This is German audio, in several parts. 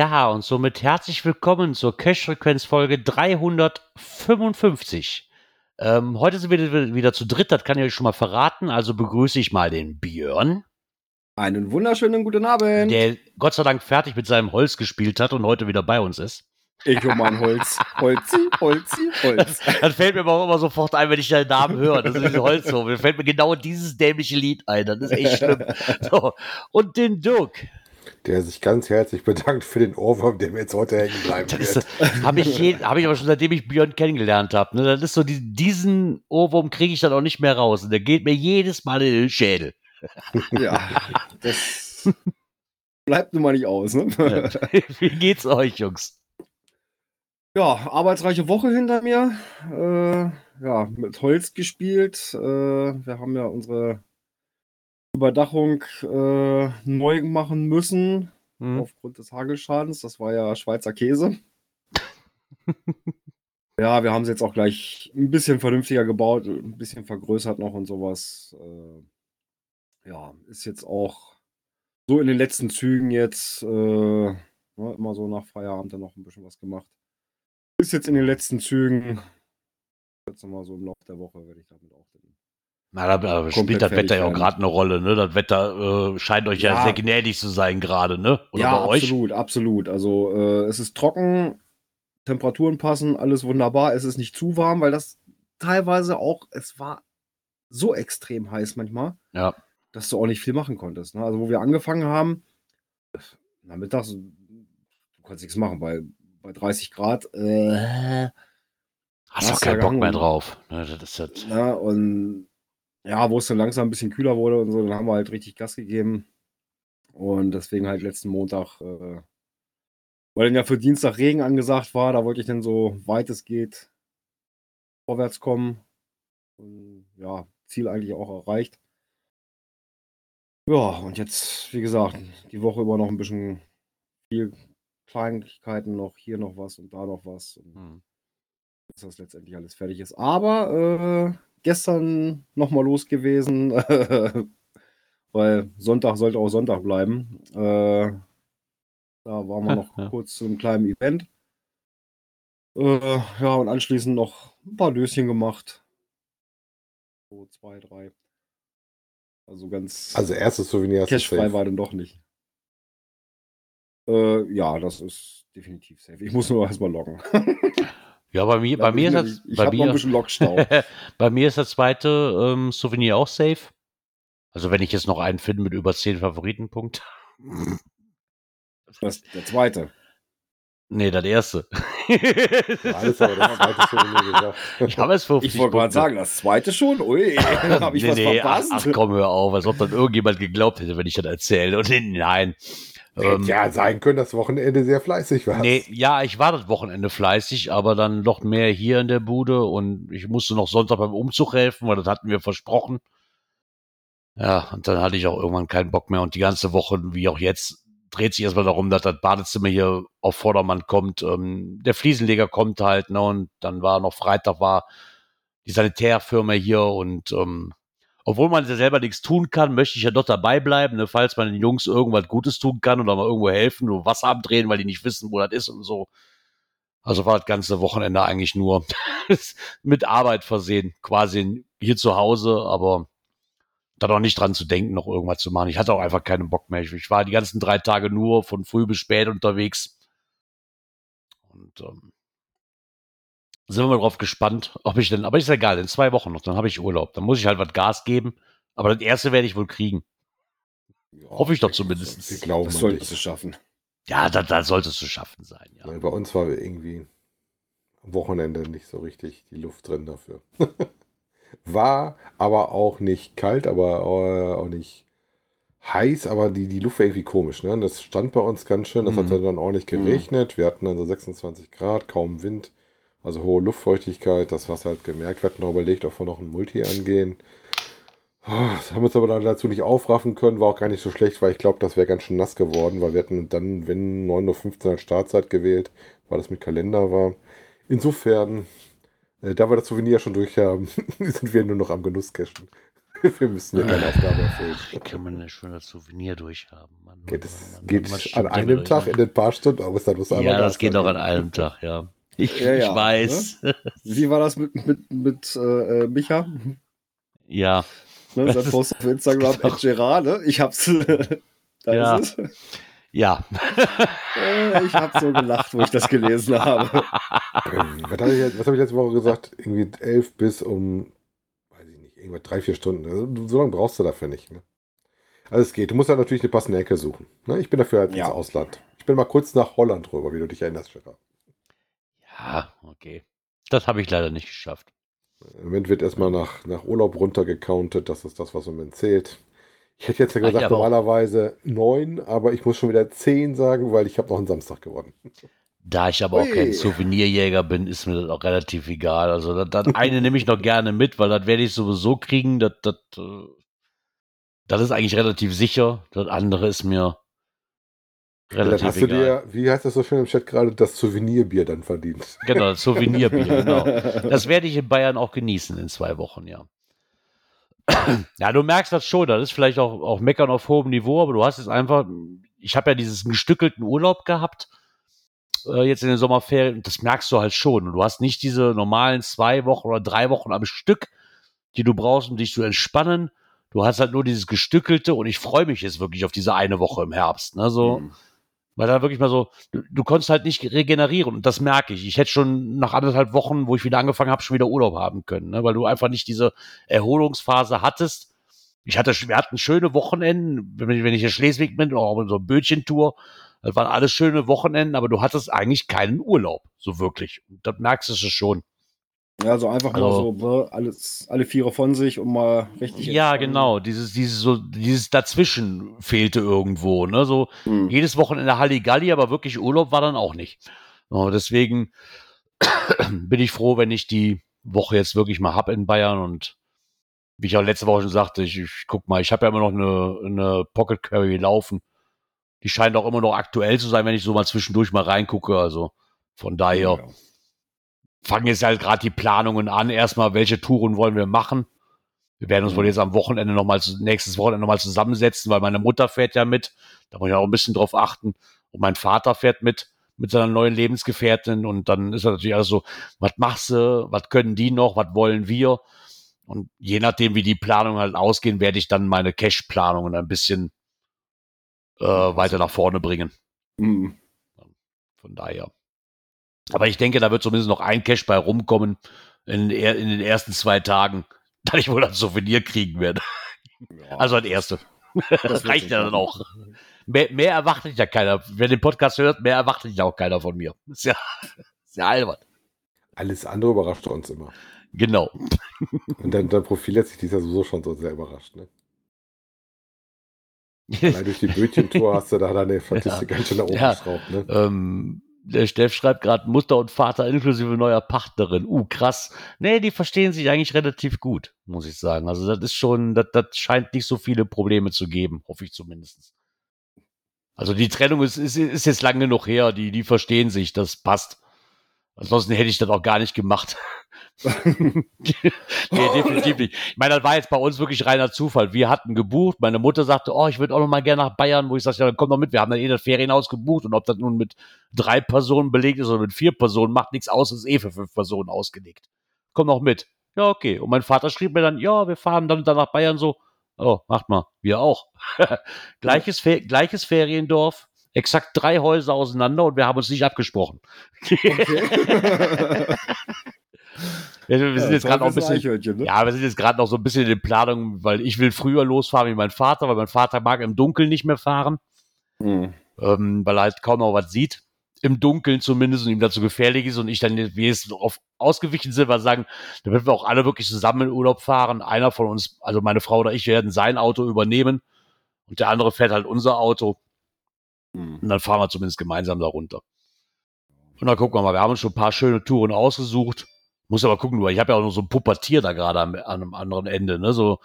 Ja, und somit herzlich willkommen zur Cash-Frequenz-Folge 355. Ähm, heute sind wir wieder zu dritt, das kann ich euch schon mal verraten. Also begrüße ich mal den Björn. Einen wunderschönen guten Abend. Der Gott sei Dank fertig mit seinem Holz gespielt hat und heute wieder bei uns ist. Ich hol mal ein Holz. Holzi, Holzi, Holz. Das fällt mir aber immer sofort ein, wenn ich deinen Namen höre. Das ist Holzhof. Mir fällt mir genau dieses dämliche Lied ein. Das ist echt schlimm. So. Und den Dirk der sich ganz herzlich bedankt für den Ohrwurm, der mir jetzt heute hängen bleiben wird. Habe ich, hab ich aber schon seitdem ich Björn kennengelernt habe. Ne? Das ist so, die, diesen Ohrwurm kriege ich dann auch nicht mehr raus. Und der geht mir jedes Mal in den Schädel. Ja, das bleibt nun mal nicht aus. Ne? Ja. Wie geht's euch, Jungs? Ja, arbeitsreiche Woche hinter mir. Äh, ja, mit Holz gespielt. Äh, wir haben ja unsere Überdachung äh, neu machen müssen mhm. aufgrund des Hagelschadens. Das war ja Schweizer Käse. ja, wir haben sie jetzt auch gleich ein bisschen vernünftiger gebaut, ein bisschen vergrößert noch und sowas. Äh, ja, ist jetzt auch so in den letzten Zügen jetzt äh, ne, immer so nach Feierabend dann noch ein bisschen was gemacht. Ist jetzt in den letzten Zügen. Jetzt nochmal so im Laufe der Woche werde ich damit auch den na, da spielt das Wetter ja auch gerade eine Rolle, ne? Das Wetter äh, scheint euch ja. ja. sehr gnädig zu sein gerade, ne? Oder ja, absolut, absolut. Also äh, es ist trocken, Temperaturen passen, alles wunderbar. Es ist nicht zu warm, weil das teilweise auch, es war so extrem heiß manchmal, ja. dass du auch nicht viel machen konntest. Ne? Also wo wir angefangen haben, nachmittags, du kannst nichts machen, bei, bei 30 Grad. Äh, Hast du auch keinen Bock mehr drauf. Ne? Das ist das. Ja, und ja, wo es dann langsam ein bisschen kühler wurde und so, dann haben wir halt richtig Gas gegeben. Und deswegen halt letzten Montag, äh, weil dann ja für Dienstag Regen angesagt war, da wollte ich dann so weit es geht vorwärts kommen. Und ja, Ziel eigentlich auch erreicht. Ja, und jetzt, wie gesagt, die Woche über noch ein bisschen viel Kleinigkeiten noch, hier noch was und da noch was. Und hm. Bis das letztendlich alles fertig ist. Aber äh, gestern nochmal los gewesen, weil Sonntag sollte auch Sonntag bleiben. Äh, da waren wir noch ja. kurz zu einem kleinen Event. Äh, ja, und anschließend noch ein paar Döschen gemacht. So zwei, drei. Also ganz. Also erstes Souvenir. Cashfrei war dann doch nicht. Äh, ja, das ist definitiv safe. Ich muss nur erstmal loggen. Ja, bei mir, bei mir ist das. Bei mir, bei mir ist das zweite ähm, Souvenir auch safe. Also wenn ich jetzt noch einen finde mit über zehn Favoritenpunkten. Das, der zweite. Nee, das erste. Alles aber das zweite Souvenir gesagt. Ich habe es 50 Ich wollte gerade sagen, das zweite schon? Ui, habe ich nee, was nee, verpasst? Ach, ach komm, hör auf, als ob dann irgendjemand geglaubt hätte, wenn ich das erzähle. Und nein. Ähm, ja sein können, dass Wochenende sehr fleißig war. Nee, ja, ich war das Wochenende fleißig, aber dann noch mehr hier in der Bude und ich musste noch Sonntag beim Umzug helfen, weil das hatten wir versprochen. Ja, und dann hatte ich auch irgendwann keinen Bock mehr und die ganze Woche, wie auch jetzt, dreht sich erstmal darum, dass das Badezimmer hier auf Vordermann kommt. Ähm, der Fliesenleger kommt halt, ne, und dann war noch Freitag war die Sanitärfirma hier und ähm, obwohl man ja selber nichts tun kann, möchte ich ja doch dabei bleiben, ne, falls man den Jungs irgendwas Gutes tun kann oder mal irgendwo helfen, nur Wasser abdrehen, weil die nicht wissen, wo das ist und so. Also war das ganze Wochenende eigentlich nur mit Arbeit versehen, quasi hier zu Hause, aber da doch nicht dran zu denken, noch irgendwas zu machen. Ich hatte auch einfach keinen Bock mehr. Ich war die ganzen drei Tage nur von früh bis spät unterwegs. Und ähm, sind wir mal drauf gespannt, ob ich denn, aber ist ja egal, in zwei Wochen noch, dann habe ich Urlaub. Dann muss ich halt was Gas geben. Aber das erste werde ich wohl kriegen. Ja, Hoffe ich doch zumindest. Ich glaube, das solltest du schaffen. Ja, da, da sollte es zu schaffen sein. Ja. Bei uns war irgendwie am Wochenende nicht so richtig die Luft drin dafür. War aber auch nicht kalt, aber äh, auch nicht heiß, aber die, die Luft war irgendwie komisch. Ne? Das stand bei uns ganz schön. Das hat Mhm. dann ordentlich geregnet. Wir hatten dann so 26 Grad, kaum Wind, also hohe Luftfeuchtigkeit. Das du halt gemerkt. Wir hatten noch überlegt, ob wir noch ein Multi angehen. Ah, Das haben wir uns aber dann dazu nicht aufraffen können. War auch gar nicht so schlecht, weil ich glaube, das wäre ganz schön nass geworden, weil wir hatten dann, wenn 9.15 Uhr als Startzeit gewählt, weil das mit Kalender war. Insofern, äh, da wir das Souvenir schon durch haben, sind wir nur noch am Genusscachen. Wir müssen ja keine Aufgabe erfüllen. Wie kann man denn schon das Souvenir durchhaben? Mann, Geht, es, Mann, geht Mann, was an einem Tag in ein paar Stunden, aber es dann muss einmal Ja, da das geht doch an einem Tag, ja. Ich, Ja, ich ja, weiß. Wie war das mit, mit, mit äh, äh, Micha? Ja, Ne, sein Post auf Instagram, Genau. Gerard, ne? Ich hab's. da Ja. ist es. ja. Äh, ich hab so gelacht, wo ich das gelesen habe. Was habe ich, jetzt- was hab ich letzte Woche gesagt? Irgendwie elf bis um, weiß ich nicht, irgendwas drei, vier Stunden. Also, so lange brauchst du dafür nicht. Ne? Also es geht. Du musst halt natürlich eine passende Ecke suchen. Ne? Ich bin dafür halt Ja. ins Ausland. Ich bin mal kurz nach Holland rüber, wie du dich erinnerst, Gerard. Ja, okay. Das habe ich leider nicht geschafft. Im Moment wird erstmal nach, nach Urlaub runtergecountet. Das ist das, was im Moment zählt. Ich hätte jetzt ja Ach, gesagt, ja, aber auch- normalerweise neun, aber ich muss schon wieder zehn sagen, weil ich habe noch einen Samstag gewonnen. Da ich aber auch Ui. kein Souvenirjäger bin, ist mir das auch relativ egal. Also das, das eine nehme ich noch gerne mit, weil das werde ich sowieso kriegen. Das, das, äh, das ist eigentlich relativ sicher. Das andere ist mir Dann relativ hast du egal. dir, wie heißt das so schön im Chat gerade, das Souvenirbier dann verdient. Genau, das Souvenirbier, genau. Das werde ich in Bayern auch genießen in zwei Wochen, ja. Ja, du merkst das schon, das ist vielleicht auch, auch Meckern auf hohem Niveau, aber du hast jetzt einfach, ich habe ja diesen gestückelten Urlaub gehabt, äh, jetzt in den Sommerferien, und das merkst du halt schon. Und du hast nicht diese normalen zwei Wochen oder drei Wochen am Stück, die du brauchst, um dich zu entspannen. Du hast halt nur dieses gestückelte und ich freue mich jetzt wirklich auf diese eine Woche im Herbst. Ne? So, Mhm. Weil da wirklich mal so, du, du konntest halt nicht regenerieren und das merke ich. Ich hätte schon nach anderthalb Wochen, wo ich wieder angefangen habe, schon wieder Urlaub haben können, ne? weil du einfach nicht diese Erholungsphase hattest. Ich hatte, wir hatten schöne Wochenenden, wenn ich, wenn ich in Schleswig bin, auch in so einer Bötchentour, das waren alles schöne Wochenenden, aber du hattest eigentlich keinen Urlaub, so wirklich. Und das merkst du schon. Ja, so einfach mal Also- so ne, alles, alle Viere von sich und mal richtig. Ja, genau. Dieses, dieses, so, dieses Dazwischen fehlte irgendwo, ne? So, Mhm. jedes Wochenende Halligalli, aber wirklich Urlaub war dann auch nicht. Oh, deswegen bin ich froh, wenn ich die Woche jetzt wirklich mal hab in Bayern und wie ich auch letzte Woche schon sagte, ich, ich guck mal, ich habe ja immer noch eine, eine Pocket Curry laufen. Die scheint auch immer noch aktuell zu sein, wenn ich so mal zwischendurch mal reingucke. Also von daher Ja. Fangen jetzt halt gerade die Planungen an. Erstmal, welche Touren wollen wir machen? Wir werden uns wohl jetzt am Wochenende nochmal, nächstes Wochenende nochmal zusammensetzen, weil meine Mutter fährt ja mit. Da muss ich auch ein bisschen drauf achten. Und mein Vater fährt mit, mit seiner neuen Lebensgefährtin. Und dann ist natürlich alles so, was machst du? Was können die noch? Was wollen wir? Und je nachdem, wie die Planungen halt ausgehen, werde ich dann meine Cash-Planungen ein bisschen äh, weiter nach vorne bringen. Mhm. Von daher. Aber ich denke, da wird zumindest noch ein Cash bei rumkommen in, in den ersten zwei Tagen, da ich wohl ein Souvenir kriegen werde. Ja. Also ein erste. Das reicht ja dann auch. Mehr, mehr erwartet ja keiner. Wer den Podcast hört, mehr erwartet ja auch keiner von mir. Ist ja, ist ja albern. Alles andere überrascht uns immer. Genau. Und dein, dein Profil hat sich dieses Jahr sowieso schon so sehr überrascht. Ne? Allein durch die Bötchentour hast du da deine Statistik ganz schön nach oben Ja. geschraubt. Ne? ähm, der Steff schreibt gerade Mutter und Vater inklusive neuer Partnerin. Uh, krass. Nee, die verstehen sich eigentlich relativ gut, muss ich sagen. Also das ist schon, das, das scheint nicht so viele Probleme zu geben, hoffe ich zumindest. Also die Trennung ist, ist, ist jetzt lange genug her, die, die verstehen sich, das passt. Ansonsten hätte ich das auch gar nicht gemacht. nee, definitiv nicht. Ich meine, das war jetzt bei uns wirklich reiner Zufall. Wir hatten gebucht. Meine Mutter sagte, oh, ich würde auch noch mal gerne nach Bayern, wo ich sagte, ja, dann komm doch mit. Wir haben dann eh das Ferienhaus gebucht und ob das nun mit drei Personen belegt ist oder mit vier Personen, macht nichts aus, ist eh für fünf Personen ausgelegt. Komm noch mit. Ja, okay. Und mein Vater schrieb mir dann, ja, wir fahren dann, dann nach Bayern so. Oh, macht mal. Wir auch. gleiches, Fe gleiches Feriendorf, exakt drei Häuser auseinander und wir haben uns nicht abgesprochen. Wir, wir sind jetzt gerade noch ein bisschen, Ne? ja, wir sind jetzt gerade noch so ein bisschen in den Planungen, weil ich will früher losfahren wie mein Vater, weil mein Vater mag im Dunkeln nicht mehr fahren, Mhm. ähm, weil er halt kaum noch was sieht. im Dunkeln zumindest und ihm dazu gefährlich ist und ich dann, wie es darauf ausgewichen sind, weil sagen, damit wir auch alle wirklich zusammen in Urlaub fahren. Einer von uns, also meine Frau oder ich, werden sein Auto übernehmen und der andere fährt halt unser Auto. Hm. Und dann fahren wir zumindest gemeinsam da runter. Und dann gucken wir mal, wir haben uns schon ein paar schöne Touren ausgesucht. Muss aber gucken, nur ich habe ja auch noch so ein Puppatier da gerade am, an einem anderen Ende, ne? So,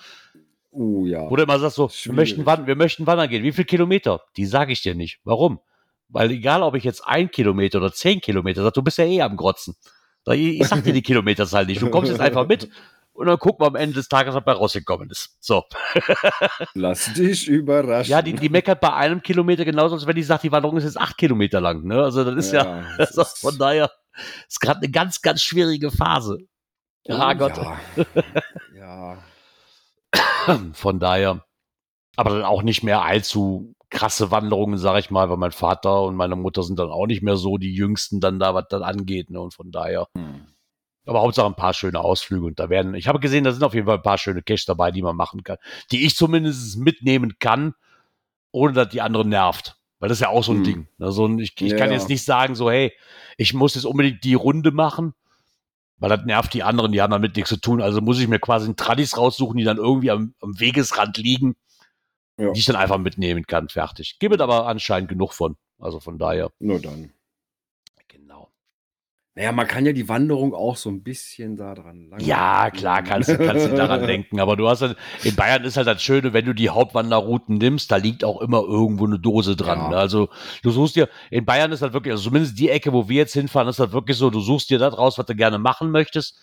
Uh, ja. wo du immer sagst so, wir möchten, wandern, wir möchten wandern gehen. Wie viel Kilometer? Die sage ich dir nicht. Warum? Weil egal, ob ich jetzt ein Kilometer oder zehn Kilometer sag, du bist ja eh am Grotzen. Ich, ich sag dir die Kilometerzahl nicht. Du kommst jetzt einfach mit und dann gucken wir am Ende des Tages, was bei rausgekommen ist. So. Lass dich überraschen. Ja, die, die meckert bei einem Kilometer genauso, als wenn die sagt, die Wanderung ist jetzt acht Kilometer lang. Ne? Also das ist ja, das also ist- von daher ist gerade eine ganz, ganz schwierige Phase. Oh, Gott. Ja. ja. Von daher, aber dann auch nicht mehr allzu krasse Wanderungen, sag ich mal, weil mein Vater und meine Mutter sind dann auch nicht mehr so die Jüngsten dann da, was das angeht. Ne? Und von daher, Hm. aber Hauptsache ein paar schöne Ausflüge. Und da werden, ich habe gesehen, da sind auf jeden Fall ein paar schöne Caches dabei, die man machen kann, die ich zumindest mitnehmen kann, ohne dass die anderen nervt. Weil das ist ja auch so ein Hm. Ding. So ein, ich ich Ja, kann jetzt nicht sagen, so, hey, ich muss jetzt unbedingt die Runde machen, weil das nervt die anderen, die haben damit nichts zu tun. Also muss ich mir quasi einen Tradis raussuchen, die dann irgendwie am, am Wegesrand liegen, Ja. die ich dann einfach mitnehmen kann. Fertig. Gibt es aber anscheinend genug von. Also von daher. Nur dann. Naja, man kann ja die Wanderung auch so ein bisschen da dran lang. Ja, klar, kannst, du- kannst du daran denken. Aber du hast halt, in Bayern ist halt das Schöne, wenn du die Hauptwanderrouten nimmst, da liegt auch immer irgendwo eine Dose dran. Ja. Ne? Also du suchst dir, in Bayern ist halt wirklich, also zumindest die Ecke, wo wir jetzt hinfahren, ist halt wirklich so, du suchst dir das raus, was du gerne machen möchtest.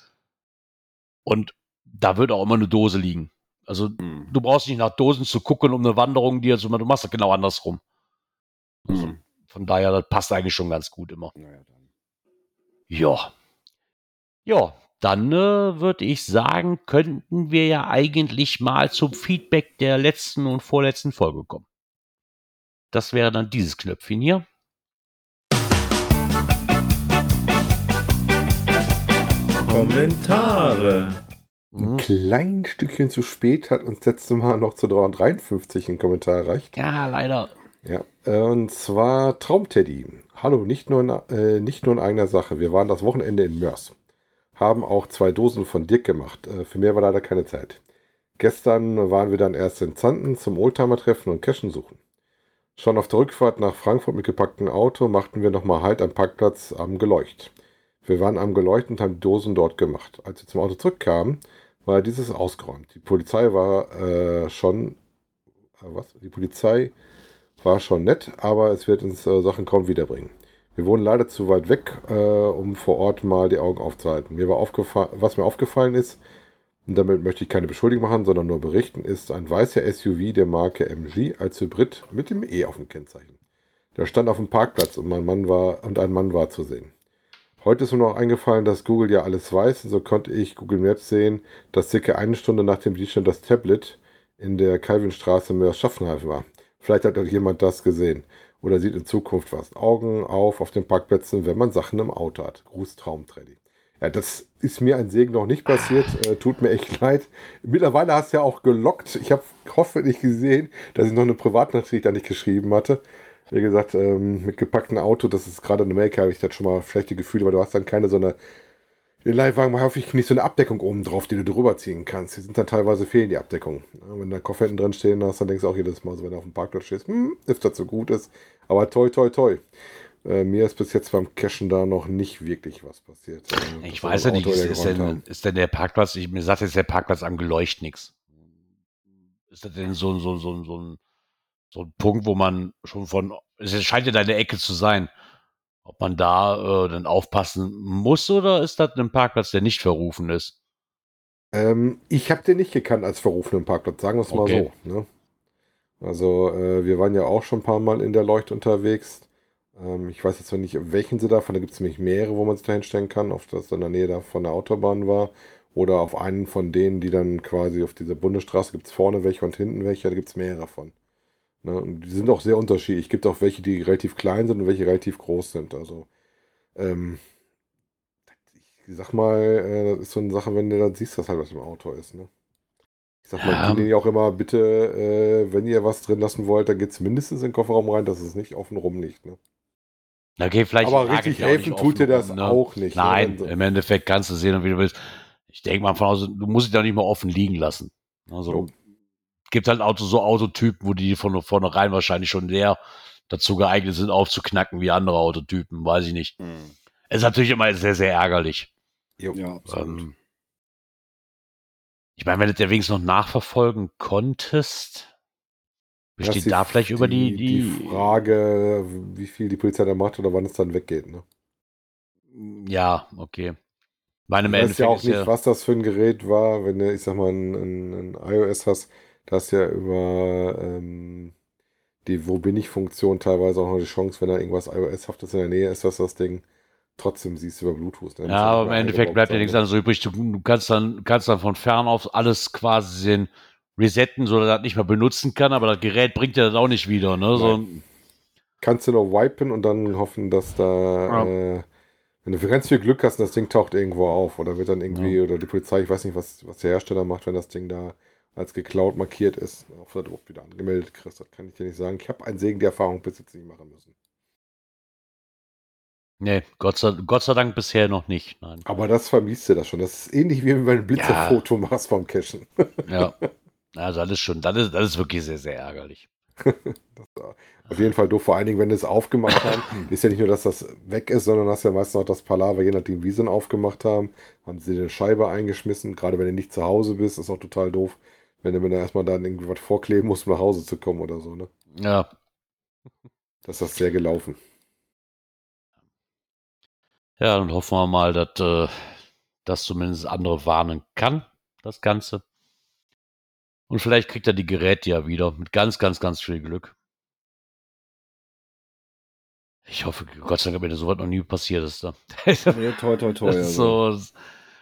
Und da wird auch immer eine Dose liegen. Also Hm. du brauchst nicht nach Dosen zu gucken, um eine Wanderung dir zu machen. Du machst das genau andersrum. Also, Hm. Von daher, das passt eigentlich schon ganz gut immer. Naja, dann. Ja. Ja, dann äh, würde ich sagen, könnten wir ja eigentlich mal zum Feedback der letzten und vorletzten Folge kommen. Das wäre dann dieses Knöpfchen hier. Kommentare. Ein Mhm. klein Stückchen zu spät hat uns letztes Mal noch zu 353 ein Kommentar erreicht. Ja, leider. Ja, und zwar Traumteddy. Hallo, nicht nur, in, äh, nicht nur in eigener Sache. Wir waren das Wochenende in Mörs. Haben auch zwei Dosen von Dirk gemacht. Äh, für mehr war leider keine Zeit. Gestern waren wir dann erst in Zanten zum Oldtimer-Treffen und Cashen suchen. Schon auf der Rückfahrt nach Frankfurt mit gepacktem Auto machten wir nochmal Halt am Parkplatz am Geleucht. Wir waren am Geleucht und haben die Dosen dort gemacht. Als wir zum Auto zurückkamen, war dieses ausgeräumt. Die Polizei war äh, schon. Äh, was? Die Polizei war schon nett, aber es wird uns äh, Sachen kaum wiederbringen. Wir wohnen leider zu weit weg, äh, um vor Ort mal die Augen aufzuhalten. Mir war aufgefallen, was mir aufgefallen ist, und damit möchte ich keine Beschuldigung machen, sondern nur berichten, ist ein weißer SUV der Marke MG als Hybrid mit dem E auf dem Kennzeichen. Der stand auf dem Parkplatz und, mein Mann war, und ein Mann war zu sehen. Heute ist mir noch eingefallen, dass Google ja alles weiß und so konnte ich Google Maps sehen, dass circa eine Stunde nach dem Diebstahl das Tablet in der Calvinstraße Mörs Schaffenheim war. Vielleicht hat auch jemand das gesehen oder sieht in Zukunft was. Augen auf auf den Parkplätzen, wenn man Sachen im Auto hat. Gruß Traumtreddy. Ja, das ist mir ein Segen noch nicht passiert. Äh, tut mir echt leid. Mittlerweile hast du ja auch gelockt. Ich habe hoffentlich gesehen, dass ich noch eine Privatnachricht an dich geschrieben hatte. Wie gesagt, ähm, mit gepacktem Auto, das ist gerade in Amerika, habe ich das schon mal schlechte Gefühle, weil du hast dann keine so eine. Den Leihwagen habe ich nicht so eine Abdeckung oben drauf, die du drüber ziehen kannst. Die sind dann teilweise fehlen die Abdeckung. Wenn da Koffer hinten drin stehen hast, dann denkst du auch jedes Mal, so, wenn du auf dem Parkplatz stehst, hm, if das so gut ist. Aber toi, toi, toi. Äh, mir ist bis jetzt beim Cashen da noch nicht wirklich was passiert. Äh, Ich weiß ja nicht, ist, ist, denn, ist denn der Parkplatz, ich, mir sagt jetzt der Parkplatz am Geleucht nichts. Ist das denn so, so, so, so, ein, so ein Punkt, wo man schon von, es scheint ja deine Ecke zu sein, ob man da äh, dann aufpassen muss oder ist das ein Parkplatz, der nicht verrufen ist? Ähm, ich habe den nicht gekannt als verrufenen Parkplatz, sagen wir es mal Okay. so. Ne? Also äh, wir waren ja auch schon ein paar Mal in der Leucht unterwegs. Ähm, ich weiß jetzt noch nicht, welchen sie davon, da gibt es nämlich mehrere, wo man sich da hinstellen kann, ob das in der Nähe da von der Autobahn war oder auf einen von denen, die dann quasi auf dieser Bundesstraße gibt es vorne welche und hinten welche, da gibt es mehrere von. Ne? Und die sind auch sehr unterschiedlich. Es gibt auch welche, die relativ klein sind und welche relativ groß sind. Also ähm, ich sag mal, äh, das ist so eine Sache, wenn du dann siehst, dass halt was im Auto ist. Ne? Ich sag mal, Ja. die denen auch immer, bitte, äh, wenn ihr was drin lassen wollt, dann geht's mindestens in den Kofferraum rein, dass es nicht offen rumliegt. Ne? Okay, vielleicht Aber richtig es helfen tut dir das ne? auch nicht. ne? Nein, so- im Endeffekt kannst du sehen, wie du willst. Ich denke mal von aus, du musst dich da nicht mal offen liegen lassen. Also Jo. Gibt halt Auto, so Autotypen, wo die von vornherein wahrscheinlich schon sehr dazu geeignet sind, aufzuknacken wie andere Autotypen, weiß ich nicht. Es ist natürlich immer sehr, sehr ärgerlich. Jo. Ja, absolut. Ähm, ich meine, wenn du dir wenigstens noch nachverfolgen konntest, Das besteht da vielleicht über die, die, die Frage, wie viel die Polizei da macht oder wann es dann weggeht. Ne? Ja, okay. Meine im Du weißt ja auch nicht, ja, was das für ein Gerät war, wenn du, ich sag mal, ein, ein, ein iOS hast, da hast du ja über ähm, die Wo bin ich Funktion teilweise auch noch die Chance, wenn da irgendwas iOS-haftes in der Nähe ist, dass das Ding trotzdem siehst über Bluetooth. Ne? ja, aber im ja Endeffekt bleibt ja nichts anderes übrig. Du, kannst dann, kannst dann von fern auf alles quasi den resetten, so dass er das nicht mehr benutzen kann, aber das Gerät bringt ja das auch nicht wieder, ne? So. Kannst du noch wipen und dann hoffen, dass da, Ja. äh, wenn du für ganz viel Glück hast, und das Ding taucht irgendwo auf oder wird dann irgendwie, oder die Polizei, ich weiß nicht, was, was der Hersteller macht, wenn das Ding da als geklaut markiert ist, ob du das überhaupt wieder angemeldet kriegst, das kann ich dir nicht sagen. Ich habe einen Segen der Erfahrung bis jetzt nicht machen müssen. nee, Gott sei, Gott sei Dank bisher noch nicht. Nein. Aber das vermisst du das schon. Das ist ähnlich wie wenn du ein Blitzerfoto machst vom Cashen. Ja. Also das ist schon, das ist, das ist wirklich sehr, sehr ärgerlich. Auf jeden Fall doof, vor allen Dingen, wenn sie es aufgemacht haben. Ist ja nicht nur, dass das weg ist, sondern hast ja meistens auch das Palaver, je nachdem, wie sie ihn aufgemacht haben, haben sie eine Scheibe eingeschmissen. Gerade wenn du nicht zu Hause bist, ist auch total doof, wenn du mir da erstmal dann irgendwie was vorkleben musst, um nach Hause zu kommen oder so. Ne? Ja, Das ist das sehr gelaufen. ja, dann hoffen wir mal, dass äh, das zumindest andere warnen kann, das Ganze. Und vielleicht kriegt er die Geräte ja wieder mit ganz, ganz, ganz viel Glück. Ich hoffe, Gott sei Dank, mir sowas noch nie passiert ist. Da. Nee, toi, toi, toi. Das ist so,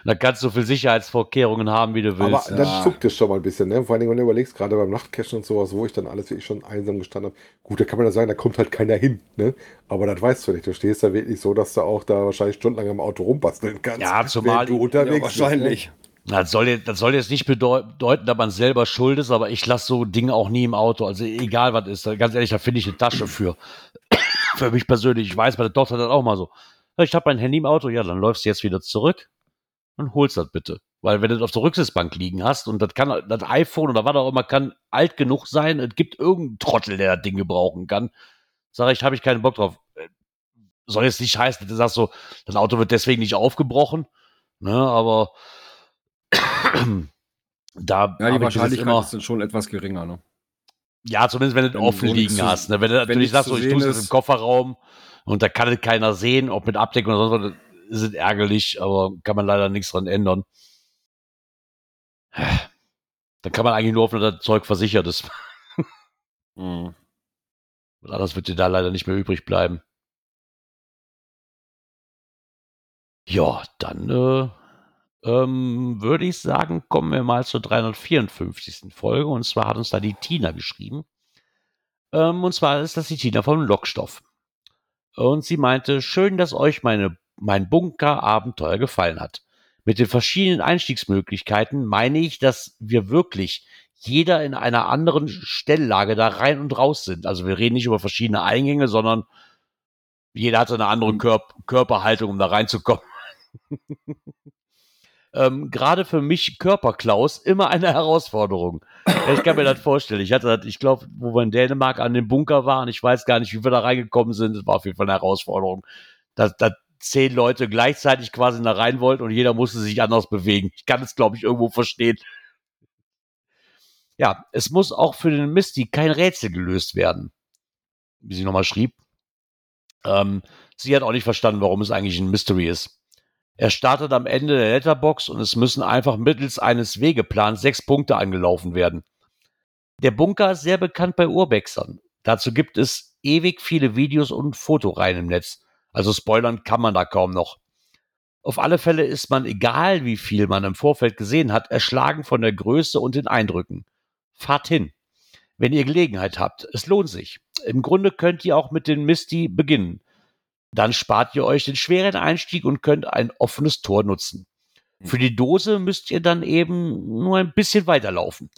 da kannst du so viel Sicherheitsvorkehrungen haben, wie du Aber willst. dann Ja. zuckt es schon mal ein bisschen, ne? Vor allen Dingen, wenn du überlegst, gerade beim Nachtcachen und sowas, wo ich dann alles wirklich schon einsam gestanden habe. Gut, da kann man ja sagen, da kommt halt keiner hin, ne? Aber das weißt du nicht. Du stehst da wirklich so, dass du auch da wahrscheinlich stundenlang am Auto rumbasteln kannst. Ja, zumal- du ja, unterwegs wahrscheinlich. Das soll, jetzt, das soll jetzt nicht bedeu- bedeuten, dass man selber schuld ist, aber ich lasse so Dinge auch nie im Auto. Also egal was ist. Ganz ehrlich, da finde ich eine Tasche für. für mich persönlich. Ich weiß, meine Tochter hat auch mal so. Ich habe mein Handy im Auto, ja, dann läufst du jetzt wieder zurück und holst das bitte. Weil wenn du das auf der Rücksitzbank liegen hast und das kann das iPhone oder was auch immer kann alt genug sein, es gibt irgendeinen Trottel, der das Ding gebrauchen kann. Sag ich, habe ich keinen Bock drauf. Äh, Soll jetzt nicht heißen, dass du sagst so, das Auto wird deswegen nicht aufgebrochen. Ne, aber da Ja, die Wahrscheinlichkeit immer, ist dann schon etwas geringer, ne? ja, zumindest wenn du Wenn offen liegen zu- hast. Ne? Wenn du natürlich sagst, so, ich tue es im Kofferraum und da kann es keiner sehen, ob mit Abdeckung oder sonst was, es ärgerlich, aber kann man leider nichts dran ändern. Dann kann man eigentlich nur hoffen, dass das Zeug versichert ist. Mhm. Und Anders wird dir da leider nicht mehr übrig bleiben. Ja, dann äh, ähm, würde ich sagen, kommen wir mal zur 354. Folge. Und zwar hat uns da die Tina geschrieben. Ähm, und zwar ist das die Tina vom Lockstoff. Und sie meinte, schön, dass euch meine, mein Bunker-Abenteuer gefallen hat. Mit den verschiedenen Einstiegsmöglichkeiten meine ich, dass wir wirklich jeder in einer anderen Stelllage da rein und raus sind. Also wir reden nicht über verschiedene Eingänge, sondern jeder hatte eine andere Körp Körperhaltung, um da reinzukommen. ähm, Gerade für mich Körperklaus immer eine Herausforderung. Ich kann mir das vorstellen. Ich hatte das, ich glaube, wo wir in Dänemark an dem Bunker waren, ich weiß gar nicht, wie wir da reingekommen sind. Das war auf jeden Fall eine Herausforderung. Da, da zehn Leute gleichzeitig quasi da rein wollten und jeder musste sich anders bewegen. Ich kann es, glaube ich, irgendwo verstehen. Ja, es muss auch für den Misty kein Rätsel gelöst werden. Wie sie nochmal schrieb. Ähm, sie hat auch nicht verstanden, warum es eigentlich ein Mystery ist. Er startet am Ende der Letterbox und es müssen einfach mittels eines Wegeplans sechs Punkte angelaufen werden. Der Bunker ist sehr bekannt bei Urbexern. Dazu gibt es ewig viele Videos und Fotoreihen im Netz. Also spoilern kann man da kaum noch. Auf alle Fälle ist man, egal wie viel man im Vorfeld gesehen hat, erschlagen von der Größe und den Eindrücken. Fahrt hin. Wenn ihr Gelegenheit habt, es lohnt sich. Im Grunde könnt ihr auch mit den Misty beginnen. Dann spart ihr euch den schweren Einstieg und könnt ein offenes Tor nutzen. Für die Dose müsst ihr dann eben nur ein bisschen weiterlaufen.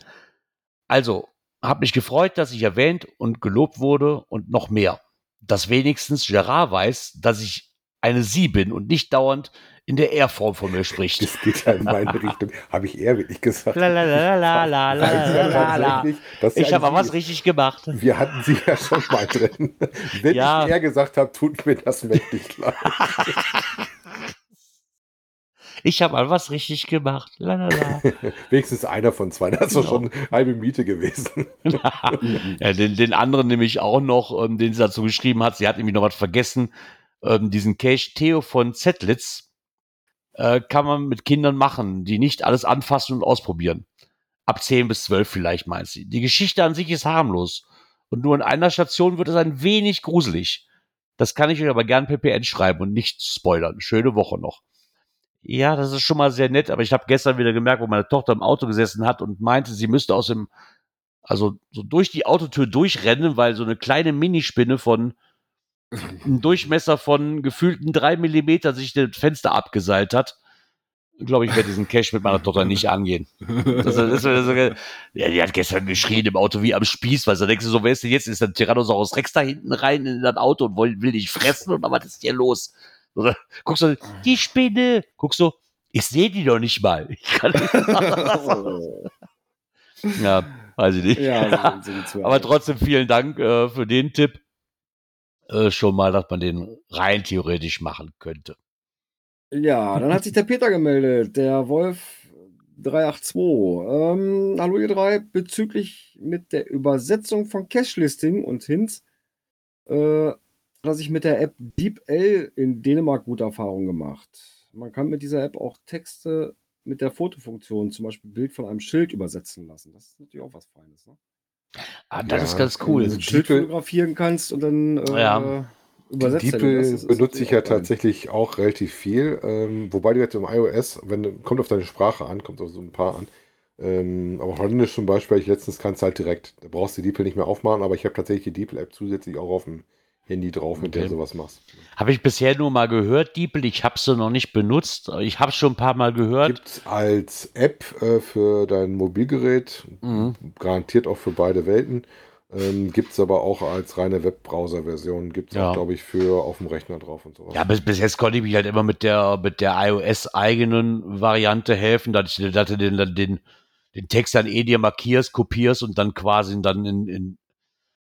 Also, hab mich gefreut, dass ich erwähnt und gelobt wurde und noch mehr. Dass wenigstens Gerard weiß, dass ich eine Sie bin und nicht dauernd in der Er-Form von mir spricht. Das geht ja in meine Richtung. Habe ich eher wirklich gesagt. La, la, la, la, la, la, Weiß ja la, la. tatsächlich, dass sie Ich habe was richtig gemacht. Wir hatten sie ja schon mal drin. Wenn Ja. ich eher gesagt habe, tut mir das mächtig leid. Ich habe mal was richtig gemacht. La, la, la. Wenigstens einer von zwei. Das ist Genau. schon halbe Miete gewesen. ja, den, den anderen nämlich auch noch, ähm, den sie dazu geschrieben hat. Sie hat nämlich noch was vergessen. Ähm, diesen Cache Theo von Zettlitz äh, kann man mit Kindern machen, die nicht alles anfassen und ausprobieren. Ab 10 bis 12 vielleicht, meint sie. Die Geschichte an sich ist harmlos. Und nur in einer Station wird es ein wenig gruselig. Das kann ich euch aber gern per PN schreiben und nicht spoilern. Schöne Woche noch. Ja, das ist schon mal sehr nett, aber ich habe gestern wieder gemerkt, wo meine Tochter im Auto gesessen hat und meinte, sie müsste aus dem, also so durch die Autotür durchrennen, weil so eine kleine Minispinne von einem Durchmesser von gefühlten drei Millimeter sich das Fenster abgeseilt hat. Ich glaube, ich werde diesen Cash mit meiner Tochter nicht angehen. Das, das, das, ja, die hat gestern geschrien im Auto wie am Spieß, weil sie denkst du so, wer ist denn jetzt? Ist der Tyrannosaurus Rex da hinten rein in das Auto und will, will dich fressen oder was ist hier los? Oder guckst du, die Spinne, guckst du, ich sehe die doch nicht mal. Ich kann nicht ja, weiß ich nicht. Ja. Aber trotzdem vielen Dank äh, für den Tipp. Äh, schon mal, dass man den rein theoretisch machen könnte. Ja, dann hat sich der Peter gemeldet, der Wolf 382. Ähm, hallo ihr drei, bezüglich mit der Übersetzung von Cache-Listing und Hints, äh, dass ich mit der App DeepL in Dänemark gute Erfahrungen gemacht. Man kann mit dieser App auch Texte mit der Fotofunktion, zum Beispiel Bild von einem Schild übersetzen lassen. Das ist natürlich auch was Feines. Ne? Ah, das Ja, ist ganz Wenn cool. du so ein Schild fotografieren kannst und dann äh, Ja. übersetzt er DeepL benutze ich ja tatsächlich auch relativ viel. Ähm, wobei du jetzt im iOS, wenn du- kommt auf deine Sprache an, kommt auf so ein paar an. Ähm, aber Holländisch zum Beispiel, ich letztens kannst du halt direkt, da brauchst du die DeepL nicht mehr aufmachen, aber ich habe tatsächlich die DeepL-App zusätzlich auch auf dem Handy drauf, mit der Okay. du sowas machst. Habe ich bisher nur mal gehört, Diepel. Ich habe sie noch nicht benutzt. Ich habe schon ein paar Mal gehört. Gibt als App äh, für dein Mobilgerät, Mhm. garantiert auch für beide Welten. Ähm, gibt es aber auch als reine Webbrowser-Version, gibt es Ja. glaube ich, für auf dem Rechner drauf und sowas. Ja, bis, bis jetzt konnte ich mich halt immer mit der, mit der iOS-eigenen Variante helfen, dass, ich, dass du den, den, den Text dann eh dir markierst, kopierst und dann quasi dann in, in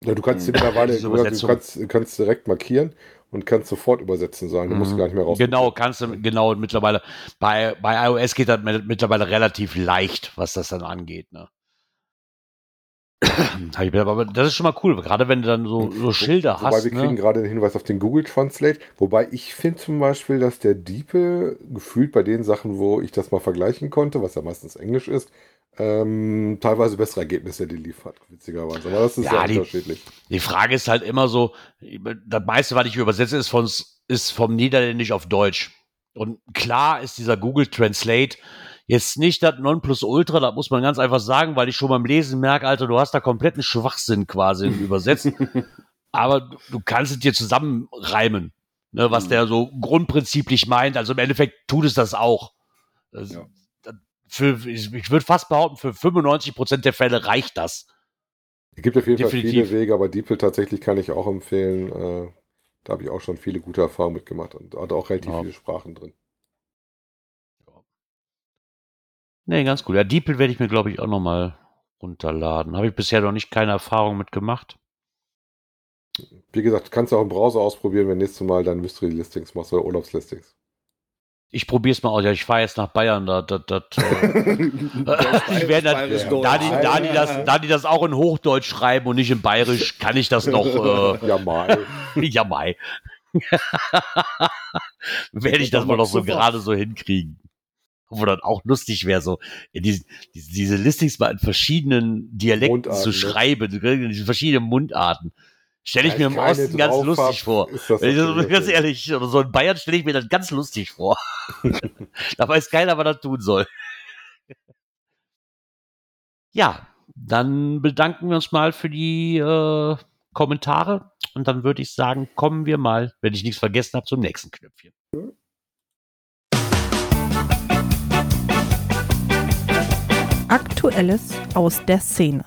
Ja, du kannst mittlerweile, du, kannst, kannst direkt markieren und kannst sofort übersetzen sagen. Du musst Mhm. gar nicht mehr raus. Genau, kannst du, genau, mittlerweile, bei, bei iOS geht das mit- mittlerweile relativ leicht, was das dann angeht, ne? Aber das ist schon mal cool, gerade wenn du dann so, so Schilder Wobei hast. wir kriegen Ne? gerade den Hinweis auf den Google Translate. Wobei ich finde zum Beispiel, dass der Diepe gefühlt bei den Sachen, wo ich das mal vergleichen konnte, was ja meistens Englisch ist, ähm, teilweise bessere Ergebnisse liefert, witzigerweise. Aber das ist Ja, ja, die- unterschiedlich. Die Frage ist halt immer so, das meiste, was ich übersetze, ist, von, ist vom Niederländisch auf Deutsch. Und klar ist dieser Google Translate jetzt nicht das Nonplusultra, das muss man ganz einfach sagen, weil ich schon beim Lesen merke, Alter, du hast da kompletten Schwachsinn quasi im Übersetzen. Aber du, du kannst es dir zusammenreimen, ne, was Mhm. der so grundprinziplich meint. Also im Endeffekt tut es das auch. Das, Ja. das, für, ich, ich würde fast behaupten, für 95 Prozent der Fälle reicht das. Es gibt auf jeden Fall Definitiv. viele Wege, aber DeepL tatsächlich kann ich auch empfehlen. Äh, da habe ich auch schon viele gute Erfahrungen mitgemacht und hat auch relativ Ja. viele Sprachen drin. Nee, ganz cool. Ja, DeepL werde ich mir, glaube ich, auch noch mal runterladen. Habe ich bisher noch nicht keine Erfahrung mit gemacht. Wie gesagt, kannst du auch im Browser ausprobieren, wenn nächstes Mal dann Mystery Listings machst oder Urlaubslistings. Ich probiere es mal aus. Ja, ich fahre jetzt nach Bayern. Da, da, da, äh, ich werde. Deutsch. da, die, da, die das, da die das auch in Hochdeutsch schreiben und nicht in Bayerisch, kann ich das noch. Äh, Ja, mal. ja, mai. werde ich das mal noch so gerade so hinkriegen. Wo dann auch lustig wäre, so in diese, diese, Listings mal in verschiedenen Dialekten Mundarten, zu ne? schreiben, in diesen verschiedenen Mundarten. Stelle ich Weil mir im Osten ganz lustig hab, vor. Natürlich ganz ehrlich, oder so in Bayern stelle ich mir das ganz lustig vor. da weiß keiner, was er tun soll. ja, dann bedanken wir uns mal für die äh, Kommentare und dann würde ich sagen, kommen wir mal, wenn ich nichts vergessen habe, zum nächsten Knöpfchen. Aktuelles aus der Szene.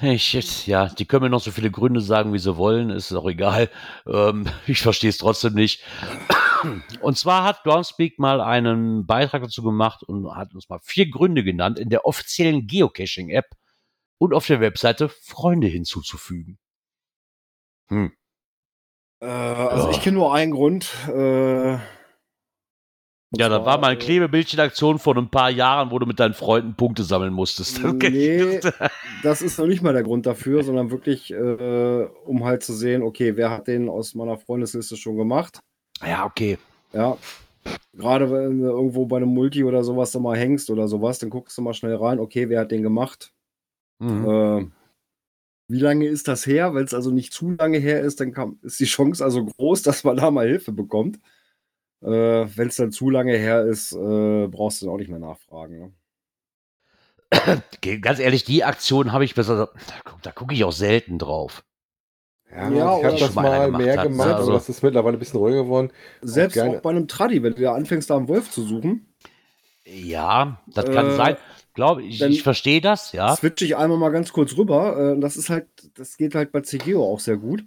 Ich, jetzt, ja, die können mir noch so viele Gründe sagen, wie sie wollen, ist auch egal. Ähm, ich verstehe es trotzdem nicht. Und zwar hat Groundspeak mal einen Beitrag dazu gemacht und hat uns mal vier Gründe genannt, in der offiziellen Geocaching-App und auf der Webseite Freunde hinzuzufügen. Hm. Äh, also ja. ich kenne nur einen Grund. Äh, ja, da war mal eine Klebebildchenaktion vor ein paar Jahren, wo du mit deinen Freunden Punkte sammeln musstest. Nee, das ist noch nicht mal der Grund dafür, sondern wirklich, äh, um halt zu sehen, okay, wer hat den aus meiner Freundesliste schon gemacht? Ja, okay. Ja. Gerade wenn du irgendwo bei einem Multi oder sowas da mal hängst oder sowas, dann guckst du mal schnell rein, okay, wer hat den gemacht? Mhm. Äh, wie lange ist das her? Wenn es also nicht zu lange her ist, dann kann, ist die Chance also groß, dass man da mal Hilfe bekommt. Äh, Wenn es dann zu lange her ist, äh, brauchst du dann auch nicht mehr nachfragen. Ne? Ganz ehrlich, die Aktion habe ich besser. Da gucke ich auch selten drauf. Ja, ja ich habe das mal mehr hat, gemacht, also, aber das ist mittlerweile ein bisschen ruhiger geworden. Selbst auch, auch bei einem Tradi, wenn du da anfängst, da einen Wolf zu suchen. Ja, das kann äh, sein. Glaube ich, ich verstehe das, ja. Switche ich einmal mal ganz kurz rüber. Äh, das ist halt, das geht halt bei CGO auch sehr gut.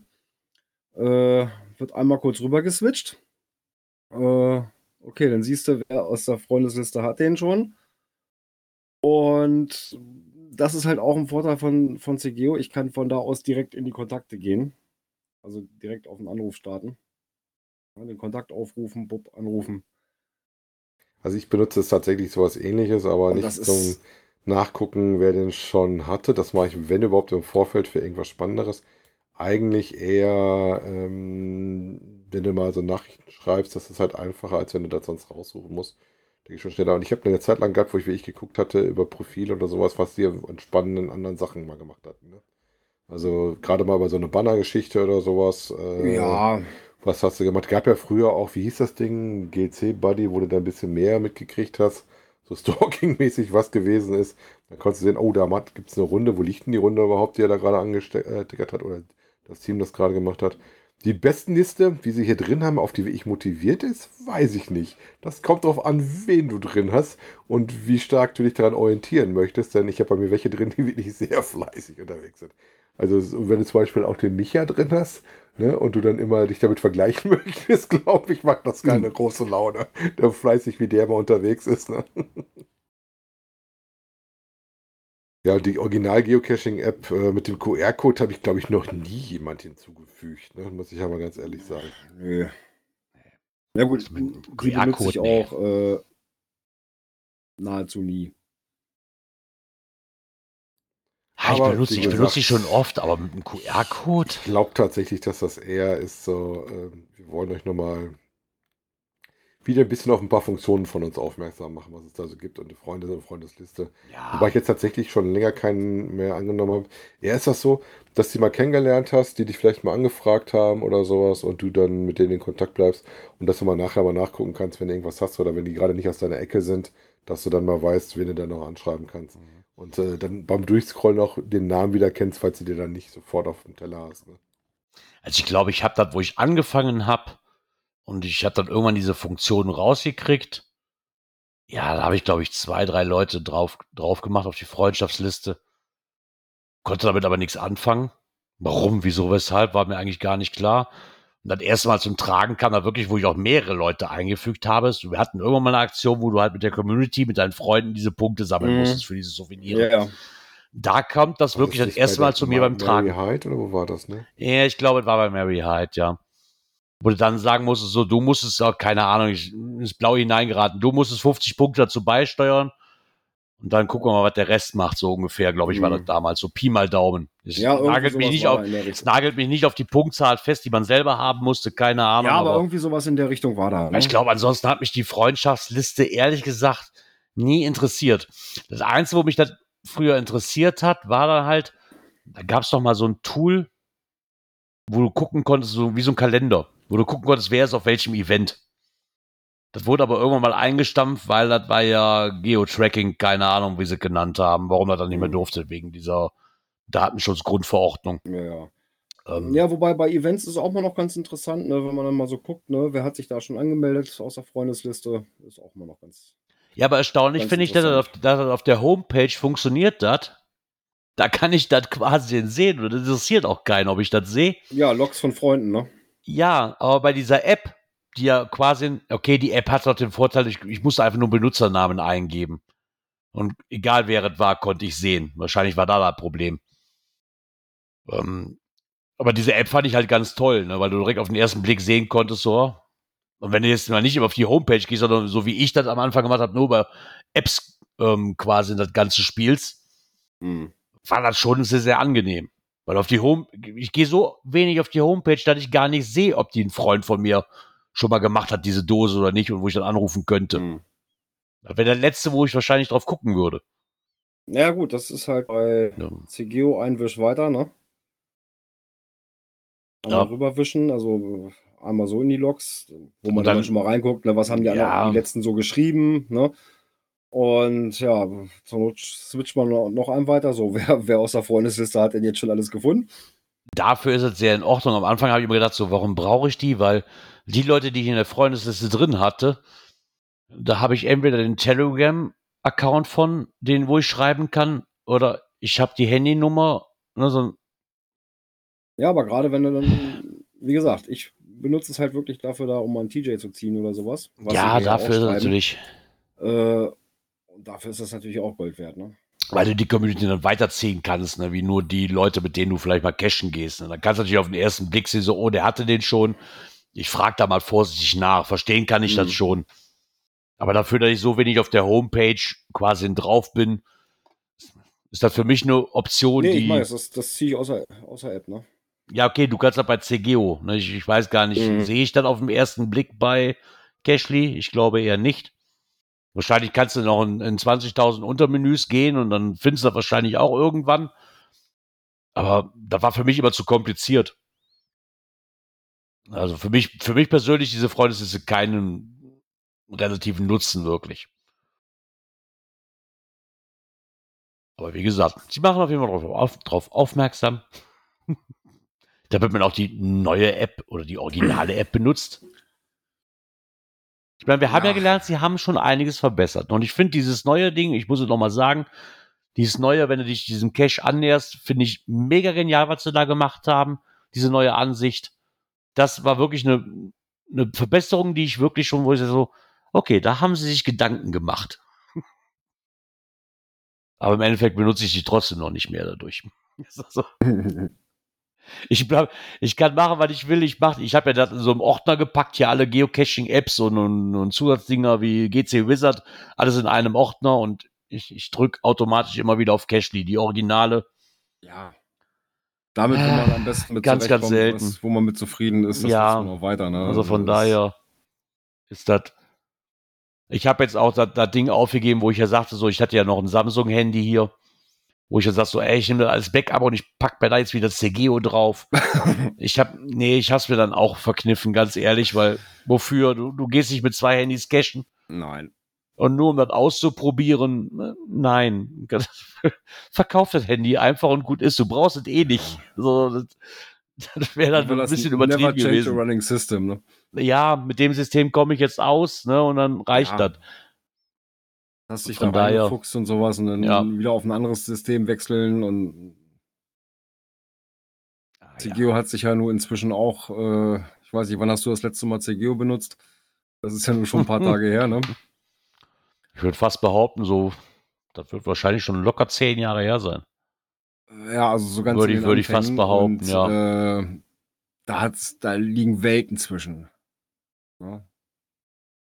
Äh, wird einmal kurz rüber geswitcht. Äh, okay, dann siehst du, wer aus der Freundesliste hat den schon. Und das ist halt auch ein Vorteil von, von CGO. Ich kann von da aus direkt in die Kontakte gehen. Also direkt auf den Anruf starten. Ja, den Kontakt aufrufen, Bub anrufen. Also ich benutze es tatsächlich sowas ähnliches, aber Und nicht zum Nachgucken, wer den schon hatte. Das mache ich, wenn überhaupt, im Vorfeld für irgendwas Spannenderes. Eigentlich eher, ähm, wenn du mal so Nachrichten schreibst, das ist halt einfacher, als wenn du das sonst raussuchen musst denke ich schon schneller. Und ich habe eine Zeit lang gehabt, wo ich wirklich geguckt hatte über Profile oder sowas, was die an spannenden anderen Sachen mal gemacht hatten. Ne? Also gerade mal bei so einer Banner-Geschichte oder sowas. Äh, ja. Was hast du gemacht? Gab ja früher auch, wie hieß das Ding? GC-Buddy, wo du da ein bisschen mehr mitgekriegt hast. So Stalking-mäßig was gewesen ist. Dann konntest du sehen, oh, da gibt es eine Runde. Wo liegt denn die Runde überhaupt, die er da gerade angestickert hat oder das Team das gerade gemacht hat? Die besten Liste, wie sie hier drin haben, auf die ich motiviert ist, weiß ich nicht. Das kommt darauf an, wen du drin hast und wie stark du dich daran orientieren möchtest, denn ich habe bei mir welche drin, die wirklich sehr fleißig unterwegs sind. Also wenn du zum Beispiel auch den Micha drin hast ne, und du dann immer dich damit vergleichen möchtest, glaube ich, macht das keine hm. große Laune, der fleißig wie der immer unterwegs ist. Ne? Ja, die Original-Geocaching-App äh, mit dem QR-Code habe ich, glaube ich, noch nie jemand hinzugefügt. Ne? Muss ich aber ganz ehrlich sagen. Nö. Na gut, die benutze ich auch äh, nahezu nie. Ja, ich benutze, ich benutze sie schon oft, aber mit dem QR-Code. Ich glaube tatsächlich, dass das eher ist so, äh, wir wollen euch nochmal wieder ein bisschen auf ein paar Funktionen von uns aufmerksam machen, was es da so gibt und die Freunde und Freundesliste. Ja. Wobei ich jetzt tatsächlich schon länger keinen mehr angenommen habe. Eher ist das so, dass du mal kennengelernt hast, die dich vielleicht mal angefragt haben oder sowas und du dann mit denen in Kontakt bleibst und dass du mal nachher mal nachgucken kannst, wenn du irgendwas hast oder wenn die gerade nicht aus deiner Ecke sind, dass du dann mal weißt, wen du dann noch anschreiben kannst. Mhm. Und äh, dann beim Durchscrollen auch den Namen wieder kennst, falls du dir dann nicht sofort auf dem Teller hast. Ne? Also ich glaube, ich habe das, wo ich angefangen habe, und ich habe dann irgendwann diese Funktion rausgekriegt. Ja, da habe ich, glaube ich, zwei, drei Leute drauf, drauf gemacht auf die Freundschaftsliste. Konnte damit aber nichts anfangen. Warum, wieso, weshalb, war mir eigentlich gar nicht klar. Und das erste Mal zum Tragen kam da wirklich, wo ich auch mehrere Leute eingefügt habe. Wir hatten irgendwann mal eine Aktion, wo du halt mit der Community, mit deinen Freunden diese Punkte sammeln mhm. musstest für diese Souvenire. Ja. Da kommt das wirklich das, das erste Mal zu mir beim Tragen. Mary Hyde oder wo war das, ne? Ja, ich glaube, es war bei Mary Hyde, ja. Wo du dann sagen musst, so, du musstest auch, keine Ahnung, ich, ins Blaue hineingeraten, du musstest 50 Punkte dazu beisteuern. Und dann gucken wir mal, was der Rest macht, so ungefähr, glaube ich, war das mhm. damals. So Pi mal Daumen. Es, ja, nagelt mich nicht auf, es nagelt mich nicht auf die Punktzahl fest, die man selber haben musste, keine Ahnung. Ja, aber, aber irgendwie sowas in der Richtung war da. Ne? Ich glaube, ansonsten hat mich die Freundschaftsliste ehrlich gesagt nie interessiert. Das Einzige, wo mich das früher interessiert hat, war dann halt, da gab es doch mal so ein Tool, wo du gucken konntest, so wie so ein Kalender wo du gucken konntest, wer ist auf welchem Event. Das wurde aber irgendwann mal eingestampft, weil das war ja Geo-Tracking, keine Ahnung, wie sie genannt haben, warum er dann nicht mehr mhm. durfte, wegen dieser Datenschutzgrundverordnung. Ja, ja. Ähm, ja, wobei bei Events ist es auch mal noch ganz interessant, ne, wenn man dann mal so guckt, ne, wer hat sich da schon angemeldet aus der Freundesliste, ist auch immer noch ganz. Ja, aber erstaunlich finde ich, dass das, auf, dass das auf der Homepage funktioniert das. Da kann ich das quasi sehen und das interessiert auch keinen, ob ich das sehe. Ja, Logs von Freunden, ne? Ja, aber bei dieser App, die ja quasi, okay, die App hat doch den Vorteil, ich, ich musste einfach nur Benutzernamen eingeben. Und egal wer es war, konnte ich sehen. Wahrscheinlich war da das Problem. Ähm, aber diese App fand ich halt ganz toll, ne, weil du direkt auf den ersten Blick sehen konntest, so. Und wenn du jetzt mal nicht auf die Homepage gehst, sondern so wie ich das am Anfang gemacht habe, nur über Apps ähm, quasi das Ganze spielst, Hm. war das schon sehr, sehr angenehm. Weil auf die Home, ich gehe so wenig auf die Homepage, dass ich gar nicht sehe, ob die ein Freund von mir schon mal gemacht hat, diese Dose oder nicht, und wo ich dann anrufen könnte. Hm. Das wäre der letzte, wo ich wahrscheinlich drauf gucken würde. Ja, gut, das ist halt bei Ja. CGO ein Wisch weiter, ne? Einmal Ja. rüberwischen, also einmal so in die Logs, wo man Und dann- dann schon mal reinguckt, ne, was haben die, Ja. anderen, die letzten so geschrieben, ne? Und ja, zur Not switcht man noch einen weiter, so wer, wer aus der Freundesliste hat denn jetzt schon alles gefunden? Dafür ist es sehr in Ordnung. Am Anfang habe ich immer gedacht, so, warum brauche ich die? Weil die Leute, die ich in der Freundesliste drin hatte, da habe ich entweder den Telegram-Account von denen, wo ich schreiben kann, oder ich habe die Handynummer, ne, so, Ja, aber gerade wenn du dann, wie gesagt, ich benutze es halt wirklich dafür da, um mal einen TJ zu ziehen oder sowas. was ja, mir dafür ist es natürlich, Äh, und dafür ist das natürlich auch Gold wert, ne? weil du die Community dann weiterziehen kannst, ne, wie nur die Leute, mit denen du vielleicht mal cashen gehst. Ne. Dann kannst du natürlich auf den ersten Blick sehen, so, oh, der hatte den schon. Ich frage da mal vorsichtig nach. Verstehen kann ich Mhm. das schon. Aber dafür, dass ich so wenig auf der Homepage quasi drauf bin, ist das für mich eine Option, Nee, die. ich weiß, das, das ziehe ich außer, außer App, ne? Ja, okay, du kannst das bei CGO. Ne? Ich, ich weiß gar nicht, Mhm. sehe ich das auf den ersten Blick bei Cashly? Ich glaube eher nicht. Wahrscheinlich kannst du noch in, in 20.000 Untermenüs gehen und dann findest du das wahrscheinlich auch irgendwann. Aber das war für mich immer zu kompliziert. Also für mich, für mich persönlich, diese Freundesliste keinen relativen Nutzen wirklich. Aber wie gesagt, sie machen auf jeden Fall drauf, auf, drauf aufmerksam. Da wird man auch die neue App oder die originale App benutzt. Ich meine, wir haben ja Ja. gelernt, sie haben schon einiges verbessert. Und ich finde dieses neue Ding, ich muss es noch mal sagen, dieses neue, wenn du dich diesem Cache annäherst, finde ich mega genial, was sie da gemacht haben. Diese neue Ansicht. Das war wirklich eine, eine Verbesserung, die ich wirklich schon, wo ich so, okay, da haben sie sich Gedanken gemacht. Aber im Endeffekt benutze ich die trotzdem noch nicht mehr dadurch. Ist. Ich, bleib, ich kann machen, was ich will. Ich mach, ich habe ja das in so einem Ordner gepackt, hier alle Geocaching-Apps und, und, und Zusatzdinger wie GC Wizard, alles in einem Ordner und ich, ich drücke automatisch immer wieder auf Cashly, die Originale. Ja. Damit kann man am besten mit Ganz, ganz zurechtkommen, selten. Was, wo man mit zufrieden ist, das Ja. ist noch weiter, ne? Also von das- daher ist das. Ich habe jetzt auch das Ding aufgegeben, wo ich ja sagte, so, ich hatte ja noch ein Samsung-Handy hier, wo ich ja sag so, ey, ich nehme das als Backup und ich pack mir da jetzt wieder das CGO drauf. ich habe, nee, ich hab's mir dann auch verkniffen, ganz ehrlich, weil wofür? Du, du gehst nicht mit zwei Handys cashen Nein. und nur um das auszuprobieren, äh, nein. Verkauf das Handy einfach und gut ist. Du brauchst es eh nicht. So, das, das wäre dann ein bisschen never übertrieben change gewesen running system, ne? ja, mit dem System komme ich jetzt aus, ne, und dann reicht Ja. das. Hast dich Von da daher- reingefuchst und sowas und dann Ja. wieder auf ein anderes System wechseln und CGO hat sich ja nur inzwischen auch, äh, ich weiß nicht, wann hast du das letzte Mal CGO benutzt? Das ist ja nur schon ein paar Tage her, ne? Ich würde fast behaupten, so, das wird wahrscheinlich schon locker zehn Jahre her sein. Ja, also so ganz Würde ich- würde ich fast behaupten, und, ja. Äh, da hat's, da liegen Welten zwischen. Ja.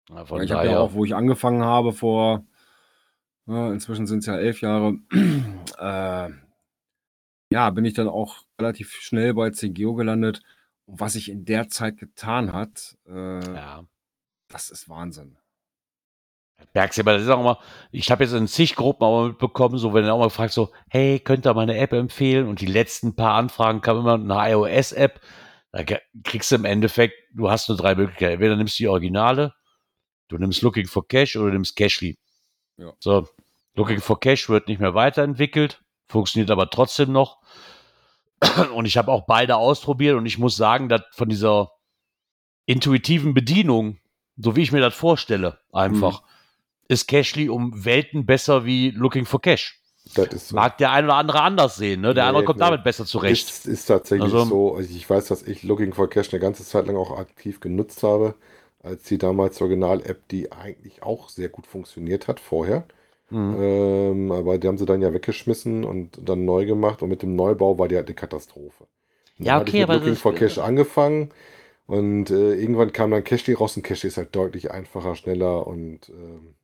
Ja, von ich habe ja daher, auch, wo ich angefangen habe vor, ja, inzwischen sind es ja elf Jahre, äh, ja, bin ich dann auch relativ schnell bei CGO gelandet. Und was sich in der Zeit getan hat, äh, ja. das ist Wahnsinn. Merkst du, aber das ist auch immer, ich habe jetzt in zig Gruppen auch mal mitbekommen, so wenn du auch mal fragst, so, hey, könnt ihr mal eine App empfehlen? Und die letzten paar Anfragen kamen immer eine iOS-App. Da kriegst du im Endeffekt, du hast nur drei Möglichkeiten. Entweder nimmst du die Originale, du nimmst Looking for Cash oder du nimmst Cashly. Ja. So, Looking for Cash wird nicht mehr weiterentwickelt, funktioniert aber trotzdem noch. Und ich habe auch beide ausprobiert und ich muss sagen, dass von dieser intuitiven Bedienung, so wie ich mir das vorstelle, einfach, ist Cashly um Welten besser wie Looking for Cash. So. Mag der ein oder andere anders sehen, ne? Der Nee, andere kommt nee. damit besser zurecht. Ist, ist tatsächlich Also- so. Also ich weiß, dass ich Looking for Cash eine ganze Zeit lang auch aktiv genutzt habe, als die damals Original-App, die eigentlich auch sehr gut funktioniert hat vorher. Mhm. Ähm, aber die haben sie dann ja weggeschmissen und dann neu gemacht und mit dem Neubau war die halt eine Katastrophe. Und Ja, okay, ich mit aber Looking for Cash angefangen und äh, irgendwann kam dann Cashly raus und Cashly ist halt deutlich einfacher, schneller und ähm,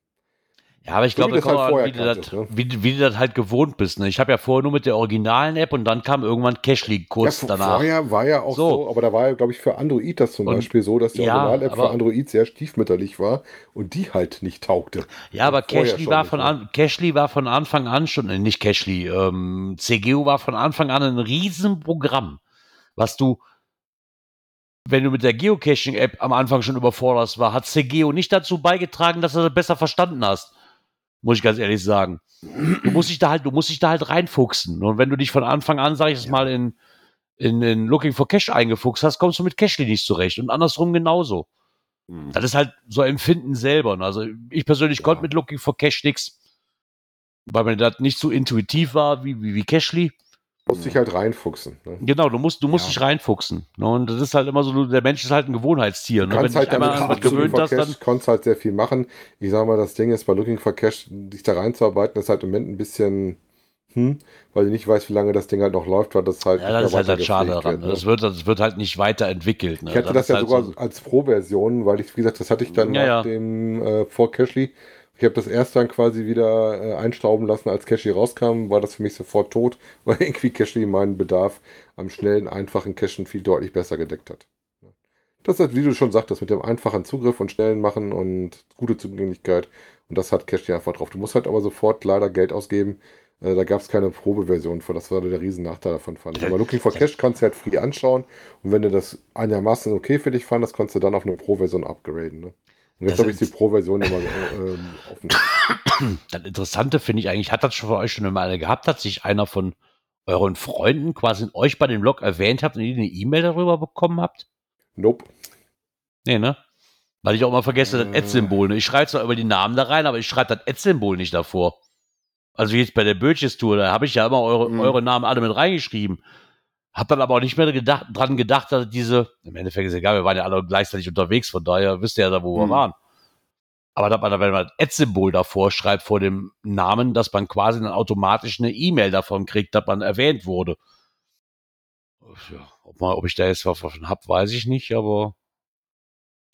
Ja, aber ich So glaube, halt wie, du das, ne? wie, wie du das halt gewohnt bist. Ne? Ich habe ja vorher nur mit der originalen App und dann kam irgendwann Cashly kurz ja, danach. vorher war ja auch so. So. aber da war ja, glaube ich, für Android das zum Und- Beispiel so, dass die ja, Original-App für Android sehr stiefmütterlich war und die halt nicht taugte. Ja, aber Cashly war, von ne? an, Cashly war von Anfang an schon, äh, nicht Cashly, ähm, CGU war von Anfang an ein Riesenprogramm, was du, wenn du mit der Geocaching-App am Anfang schon überforderst war, hat CGO nicht dazu beigetragen, dass du das besser verstanden hast. Muss ich ganz ehrlich sagen. Du musst dich da halt, du musst dich da halt reinfuchsen. Und wenn du dich von Anfang an, sag ich jetzt mal, in, in, in Looking for Cash eingefuchst hast, kommst du mit Cashly nicht zurecht. Und andersrum genauso. Hm. Das ist halt so Empfinden selber. ne? Also ich persönlich Ja. konnte mit Looking for Cash nix, weil mir das nicht so intuitiv war wie, wie, wie Cashly. Musst dich halt reinfuchsen. Ne? Genau, du musst, du musst Ja. dich reinfuchsen. Ne? Und das ist halt immer so, der Mensch ist halt ein Gewohnheitstier. Ne? Du Wenn kannst du halt einmal damit Looking gewöhnt hast, dann. Konntest halt sehr viel machen. Ich sag mal, das Ding ist bei Looking for Cash, dich da reinzuarbeiten, ist halt im Moment ein bisschen, hm, weil ich nicht weiß, wie lange das Ding halt noch läuft, weil das halt Ja, das ist halt das Schade daran. Ne? Das, wird, das wird halt nicht weiterentwickelt. Ne? Ich hatte das, ist ja halt sogar so- als Pro-Version, weil ich, wie gesagt, das hatte ich dann Ja, nach ja. dem äh, vor Cashly. Ich habe das erst dann quasi wieder äh, einstauben lassen, als Cashly rauskam, war das für mich sofort tot, weil irgendwie Cashly meinen Bedarf am schnellen, einfachen Cachen viel deutlich besser gedeckt hat. Das ist, wie du schon sagtest, mit dem einfachen Zugriff und schnellen Machen und gute Zugänglichkeit. Und das hat Cashly einfach drauf. Du musst halt aber sofort leider Geld ausgeben. Äh, da gab es keine Probeversion von. Das war der riesen Nachteil davon, fand ich. Aber Looking for Cash kannst du halt free anschauen. Und wenn du das einigermaßen okay für dich fandest, kannst du dann auf eine Pro-Version upgraden. Ne? Und jetzt habe ich die Pro-Version immer ähm, offen. Das Interessante finde ich eigentlich, hat das schon für euch schon mal gehabt, hat sich einer von euren Freunden quasi euch bei dem Blog erwähnt habt und ihr eine E-Mail darüber bekommen habt? Nope. Nee, ne? Weil ich auch mal vergesse, Äh. das Ad-Symbol. Ne? Ich schreibe zwar über die Namen da rein, aber ich schreibe das Ad-Symbol nicht davor. Also wie jetzt bei der Bötches-Tour, da habe ich ja immer eure, Mhm. eure Namen alle mit reingeschrieben. Hab dann aber auch nicht mehr gedacht, dran gedacht, dass diese, im Endeffekt ist egal, wir waren ja alle gleichzeitig unterwegs, von daher wisst ihr ja da, wo wir Mhm. waren. Aber dass man, wenn man das Ad-Symbol davor schreibt vor dem Namen, dass man quasi dann automatisch eine E-Mail davon kriegt, dass man erwähnt wurde. Ja, ob, man, ob ich da jetzt was davon hab, weiß ich nicht, aber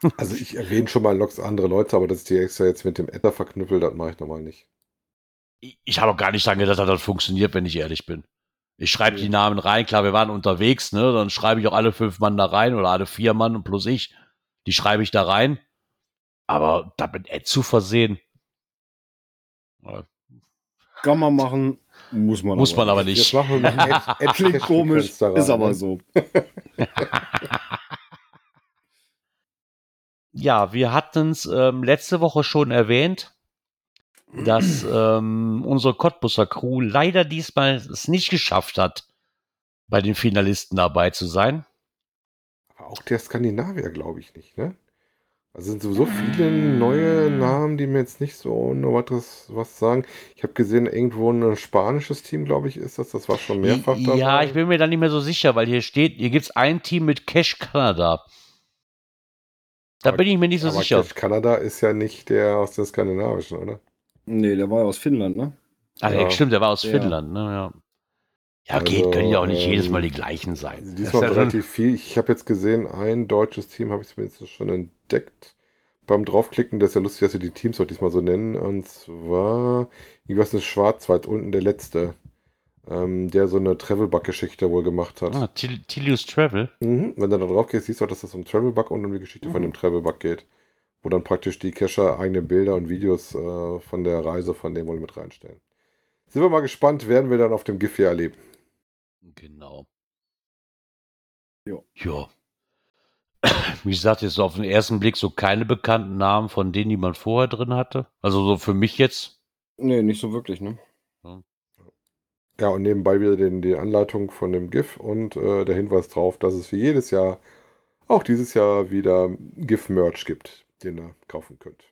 Also ich erwähne schon mal Logs andere Leute, aber dass ich die extra jetzt mit dem Adder verknüppel, das mache ich normal nicht. ich, ich habe auch gar nicht dran gedacht, dass das funktioniert, wenn ich ehrlich bin. Ich schreibe die Namen rein, klar, wir waren unterwegs, ne? Dann schreibe ich auch alle fünf Mann da rein oder alle vier Mann plus ich. Die schreibe ich da rein. Aber damit Ad zu versehen. äh, Kann man machen, muss man Muss man aber nicht. Ad- Klingt komisch, ist aber ne? so. Ja, wir hatten es ähm, letzte Woche schon erwähnt, dass ähm, unsere Cottbusser Crew leider diesmal es nicht geschafft hat, bei den Finalisten dabei zu sein. Aber auch der Skandinavier, glaube ich nicht, ne? Also sind sowieso viele neue Namen, die mir jetzt nicht so noch was, was sagen. Ich habe gesehen, irgendwo ein spanisches Team, glaube ich, ist das. Das war schon mehrfach dabei. Ja, ich bin mir da nicht mehr so sicher, weil hier steht, hier gibt es ein Team mit Cash Kanada. Da Aber- bin ich mir nicht so Aber sicher. Cash Kanada ist ja nicht der aus dem Skandinavischen, oder? Nee, der war ja aus Finnland, ne? Ach, Ja. stimmt, der war aus Ja. Finnland, ne? Ja, ja Also, geht, können ja auch nicht ähm, jedes Mal die gleichen sein. Das diesmal ist ja relativ viel. Ich habe jetzt gesehen, ein deutsches Team habe ich zumindest schon entdeckt. Beim draufklicken, das ist ja lustig, dass sie die Teams auch diesmal so nennen. Und zwar, irgendwas in Schwarzwald, unten der letzte, ähm, der so eine Travel-Bug-Geschichte wohl gemacht hat. Ah, Til- Tilius Travel. Mhm. Wenn du da drauf gehst, siehst du auch, dass das um Travel-Bug und um die Geschichte von dem Travel-Bug geht. Wo dann praktisch die Cacher eigene Bilder und Videos äh, von der Reise von dem wohl mit reinstellen. Sind wir mal gespannt, werden wir dann auf dem GIF hier erleben. Genau. Jo. Ja. Wie gesagt, jetzt so auf den ersten Blick so keine bekannten Namen von denen, die man vorher drin hatte. Also so für mich jetzt. Nee, nicht so wirklich, ne? Ja, und nebenbei wieder den, die Anleitung von dem GIF und äh, der Hinweis drauf, dass es für jedes Jahr, auch dieses Jahr, wieder GIF-Merch gibt, den ihr kaufen könnt.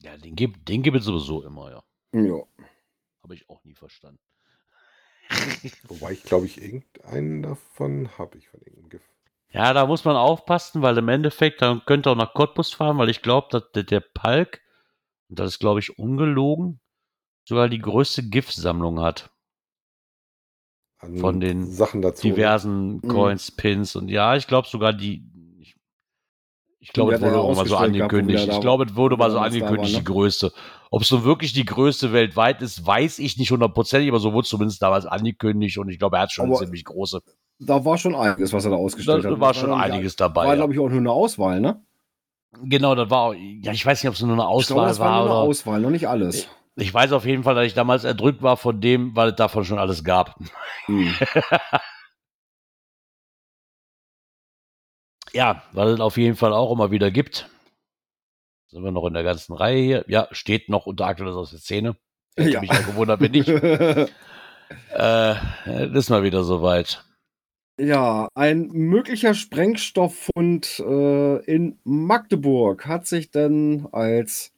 Ja, den gibt, den gibt es sowieso immer, ja. Ja. Habe ich auch nie verstanden. Wobei ich glaube ich, irgendeinen davon habe ich von irgendeinem GIF. Ja, da muss man aufpassen, weil im Endeffekt, dann könnte auch nach Cottbus fahren, weil ich glaube, dass der, der Palk, und das ist glaube ich ungelogen, sogar die größte GIF-Sammlung hat. An Von den Sachen dazu. Diversen Coins, Pins und ja, ich glaube sogar die. Ich, glaube, es wurde auch mal so angekündigt. da- Ich glaube, es wurde mal so da angekündigt, die ne? größte. Ob es so wirklich die größte weltweit ist, weiß ich nicht hundertprozentig, aber so wurde es zumindest damals angekündigt und ich glaube, er hat schon eine Aber ziemlich große. Da war schon einiges, was er da ausgestellt Da hat. war Das schon einiges dabei. War, ja. glaube ich, auch nur eine Auswahl, ne? Genau, das war auch, ja, ich weiß nicht, ob es nur eine Ich glaube, Auswahl das war war nur eine. Auswahl, noch nicht alles. Ich weiß auf jeden Fall, dass ich damals erdrückt war von dem, weil es davon schon alles gab. Hm. Ja, weil es auf jeden Fall auch immer wieder gibt. Sind wir noch in der ganzen Reihe hier? Ja, steht noch unter aktuelles aus der Szene. Hätte Ja. mich auch gewundert, bin ich. Äh, das ist mal wieder soweit. Ja, ein möglicher Sprengstofffund äh, in Magdeburg hat sich dann als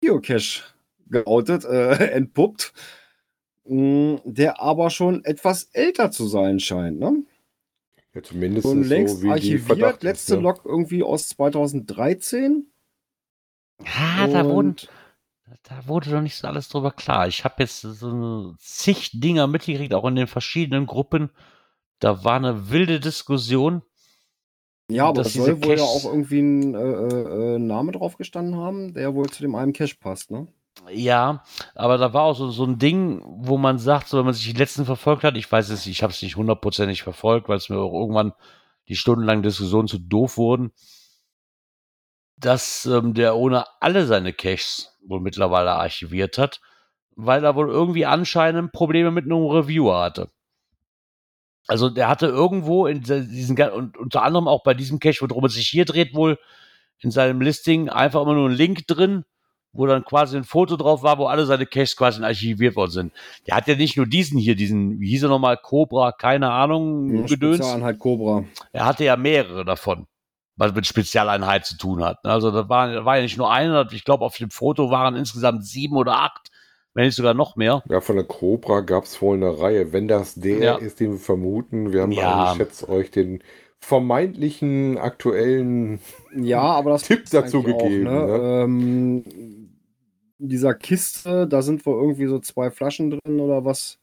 Geocache geoutet, äh, entpuppt, mh, der aber schon etwas älter zu sein scheint. Ne? Ja, zumindest Schon längst so, archiviert, letzte ne? Log irgendwie aus 2013. Ah, da, wurden, da wurde doch nicht so alles drüber klar. Ich habe jetzt so zig Dinger mitgekriegt, auch in den verschiedenen Gruppen. Da war eine wilde Diskussion. ja, aber dass es soll wohl ja auch irgendwie ein äh, äh, Name drauf gestanden haben, der wohl zu dem einen Cache passt. Ne? Ja, aber da war auch so, so ein Ding, wo man sagt, so wenn man sich die letzten verfolgt hat, ich weiß es, nicht, ich habe es nicht hundertprozentig verfolgt, weil es mir auch irgendwann die stundenlangen Diskussionen zu doof wurden, dass ähm, der ohne alle seine Caches wohl mittlerweile archiviert hat, weil er wohl irgendwie anscheinend Probleme mit einem Reviewer hatte. Also der hatte irgendwo in se- diesen und unter anderem auch bei diesem Cache, worum es sich hier dreht, wohl in seinem Listing einfach immer nur ein Link drin, wo dann quasi ein Foto drauf war, wo alle seine Caches quasi archiviert worden sind. Der hat ja nicht nur diesen hier, diesen, wie hieß er nochmal, Cobra, keine Ahnung, Gedöns. Spezialeinheit Cobra. Er hatte ja mehrere davon, was mit Spezialeinheit zu tun hat. Also da war, da war ja nicht nur einer, ich glaube auf dem Foto waren insgesamt sieben oder acht, wenn nicht sogar noch mehr. Ja, von der Cobra gab es wohl eine Reihe. Wenn das der Ja. ist, den wir vermuten, wir haben Ja. ja. ich schätze euch den vermeintlichen aktuellen Ja, aber das Tipp dazu gegeben, Auch, ne? ähm, in dieser Kiste, da sind wohl irgendwie so zwei Flaschen drin oder was.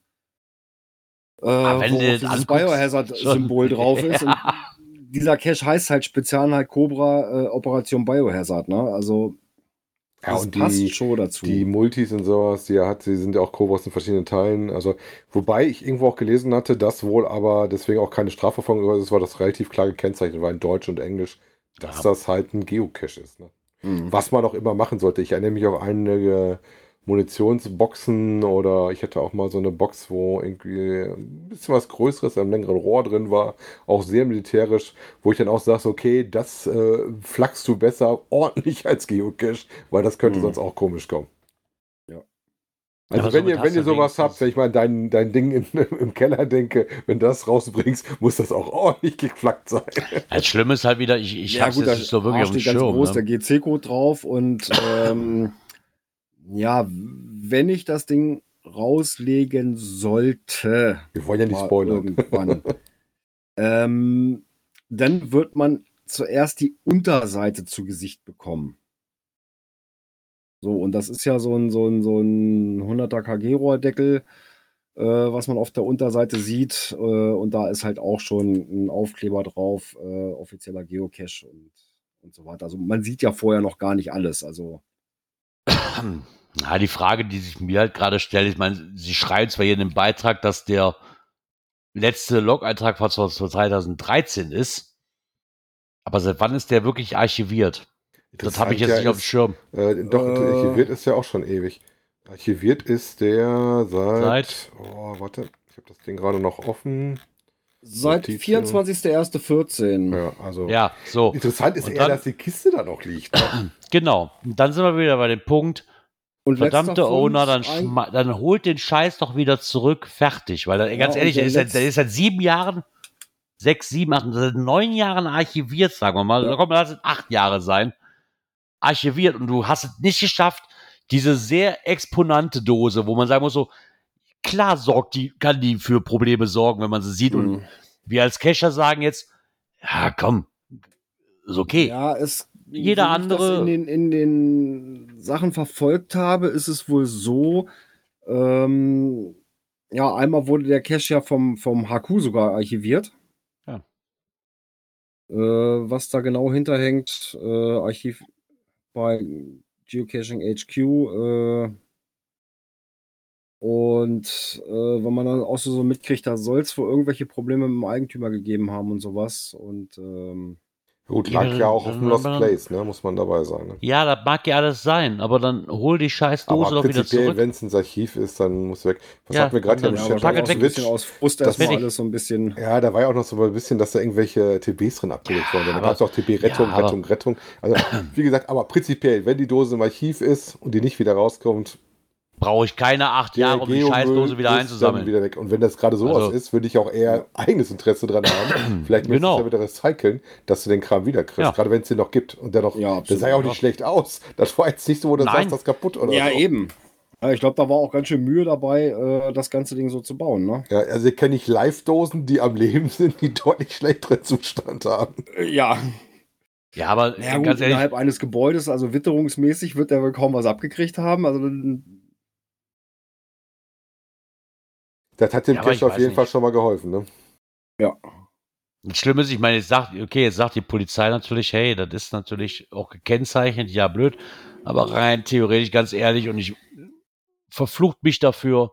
Äh, Ah, wenn wo du dieses Biohazard-Symbol drauf ist. Und Ja. dieser Cache heißt halt Spezialeinheit Cobra äh, Operation Biohazard, ne? Also Ja, das und passt die, schon dazu. die Multis und sowas, die er hat, die sind ja auch Cobras in verschiedenen Teilen. Also, wobei ich irgendwo auch gelesen hatte, dass wohl aber deswegen auch keine Strafverfolgung ist, war das relativ klar gekennzeichnet, war in Deutsch und Englisch, dass Ja. das halt ein Geocache ist. Ne? Mhm. Was man auch immer machen sollte. Ich erinnere mich auch an einige Munitionsboxen oder ich hatte auch mal so eine Box, wo irgendwie ein bisschen was Größeres, ein längeren Rohr drin war, auch sehr militärisch, wo ich dann auch sage, okay, das äh, flachst du besser ordentlich als Geocache, weil das könnte Mhm. sonst auch komisch kommen. Also wenn ihr, wenn ihr sowas habt, wenn ich mal dein, dein Ding in, im Keller denke, wenn das rausbringst, muss das auch ordentlich geflackt sein. Das Schlimme ist halt wieder, ich, ich ja, hab's gut, jetzt da nicht so wirklich auf dem Schirm. groß Ne? der GC-Code drauf und ähm, ja, wenn ich das Ding rauslegen sollte, Wir wollen ja nicht spoilern. irgendwann, ähm, dann wird man zuerst die Unterseite zu Gesicht bekommen. So, und das ist ja so ein, so ein, so ein 100er KG-Rohrdeckel, äh, was man auf der Unterseite sieht. Äh, und da ist halt auch schon ein Aufkleber drauf, äh, offizieller Geocache und, und so weiter. Also man sieht ja vorher noch gar nicht alles. Also, Ja, die Frage, die sich mir halt gerade stellt, ich meine, sie schreiben zwar hier in dem Beitrag, dass der letzte Log-Eintrag von 2013 ist, aber seit wann ist der wirklich archiviert? Das habe ich jetzt ja nicht auf dem ist, Schirm. Äh, doch, Äh. archiviert ist ja auch schon ewig. Archiviert ist der seit. Seit? Oh, warte. Ich habe das Ding gerade noch offen. seit Notizen. 24.01.14. Ja, also. Ja, so. Interessant ist Und eher, dann- dass die Kiste da noch liegt. Ne? Genau. Und dann sind wir wieder bei dem Punkt, Und verdammte Owner, dann, dann holt den Scheiß doch wieder zurück, fertig. Weil, er- Ja, ganz ehrlich, der ist, seit, der ist seit sieben Jahren, sechs, sieben, acht, seit neun Jahren archiviert, sagen wir mal. Ja. Komm, lass es acht Jahre sein. Archiviert. Und du hast es nicht geschafft, diese sehr exponante Dose, wo man sagen muss so, klar sorgt die, kann die für Probleme sorgen, wenn man sie sieht. Und Mhm. wir als Cacher sagen jetzt, ja, komm, ist okay. Ja, es. Jeder andere- in, den, in den Sachen verfolgt habe, ist es wohl so. Ähm, ja, einmal wurde der Cache ja vom, vom HQ sogar archiviert. Ja. Äh, was da genau hinterhängt, äh, Archiv bei Geocaching HQ. Äh, und äh, wenn man dann auch so, so mitkriegt, da soll es wohl irgendwelche Probleme mit dem Eigentümer gegeben haben und sowas. Und ähm, Gut, Ja, lag ja auch auf dem Lost dann- Place, ne? muss man dabei sein. Ne? Ja, das mag ja alles sein, aber dann hol die scheiß Dose doch wieder prinzipiell, zurück. wenn es ins Archiv ist, dann muss weg. Was Ja, hatten wir gerade ja, es so ein weg. bisschen aus Frust Das ich- alles so ein bisschen. Ja, da war ja auch noch so ein bisschen, dass da irgendwelche TBs drin abgelegt wurden. Da aber- gab es auch TB-Rettung, ja, Rettung, Rettung. Also, wie gesagt, aber prinzipiell, wenn die Dose im Archiv ist und die nicht wieder rauskommt, Brauche ich keine acht der Jahre, um die Geomüll Scheißdose wieder einzusammeln. Wieder weg. Und wenn das gerade sowas Also- ist, würde ich auch eher eigenes Interesse dran haben. Vielleicht Genau. genau. du ja wieder recyceln, dass du den Kram wieder kriegst. Ja. Gerade wenn es den noch gibt. Und der noch, Ja, das sah ja auch nicht schlecht aus. Das war jetzt nicht so, wo du Nein. sagst, das kaputt oder Ja, so. eben. Ja, Ich glaube, da war auch ganz schön Mühe dabei, äh, das ganze Ding so zu bauen, ne? Ja, also kenne ich Live-Dosen, die am Leben sind, die deutlich schlechteren Zustand haben. Ja. Ja, aber Ja, gut, ganz ehrlich, innerhalb eines Gebäudes, also witterungsmäßig, wird der wohl kaum was abgekriegt haben. Also, Das hat dem Ja, ich auf jeden nicht. Fall schon mal geholfen. Ne? ja. das Schlimme ist, ich meine, jetzt sagt, okay, jetzt sagt die Polizei natürlich, hey, das ist natürlich auch gekennzeichnet, ja, blöd, aber rein theoretisch, ganz ehrlich, und ich verflucht mich dafür,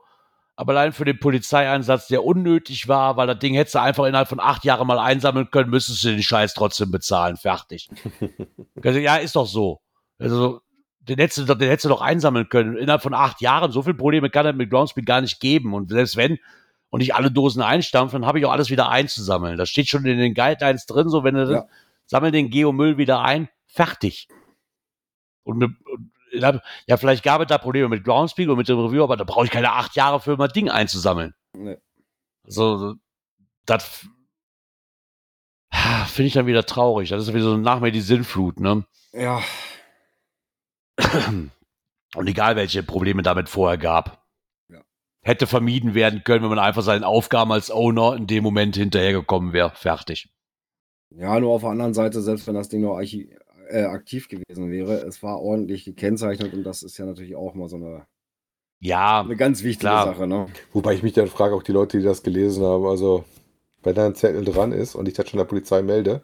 aber allein für den Polizeieinsatz, der unnötig war, weil das Ding hättest du einfach innerhalb von acht Jahren mal einsammeln können, müsstest du den Scheiß trotzdem bezahlen, fertig. Also, ja, ist doch so. Also, den hättest, du, doch- den hättest du doch einsammeln können. Innerhalb von acht Jahren, so viele Probleme kann er mit Groundspeed gar nicht geben. Und selbst wenn, und ich alle Dosen einstampfe, dann habe ich auch alles wieder einzusammeln. Das steht schon in den Guidelines drin, so wenn du Ja. sammel den Geomüll wieder ein, fertig. Und, und ja, vielleicht gab es da Probleme mit Groundspeak und mit dem Review, aber da brauche ich keine acht Jahre für mal Ding einzusammeln. Nee. So, das finde ich dann wieder traurig. Das ist wieder so nach mir die Sinnflut, ne? Ja. Und egal, welche Probleme damit vorher gab. Ja. Hätte vermieden werden können, wenn man einfach seinen Aufgaben als Owner in dem Moment hinterhergekommen wäre. Fertig. Ja, nur auf der anderen Seite, selbst wenn das Ding noch äh, aktiv gewesen wäre, es war ordentlich gekennzeichnet und das ist ja natürlich auch mal so eine, Ja, eine ganz wichtige Klar. Sache, ne? Wobei ich mich dann frage, auch die Leute, die das gelesen haben, also wenn da ein Zettel dran ist und ich das schon der Polizei melde,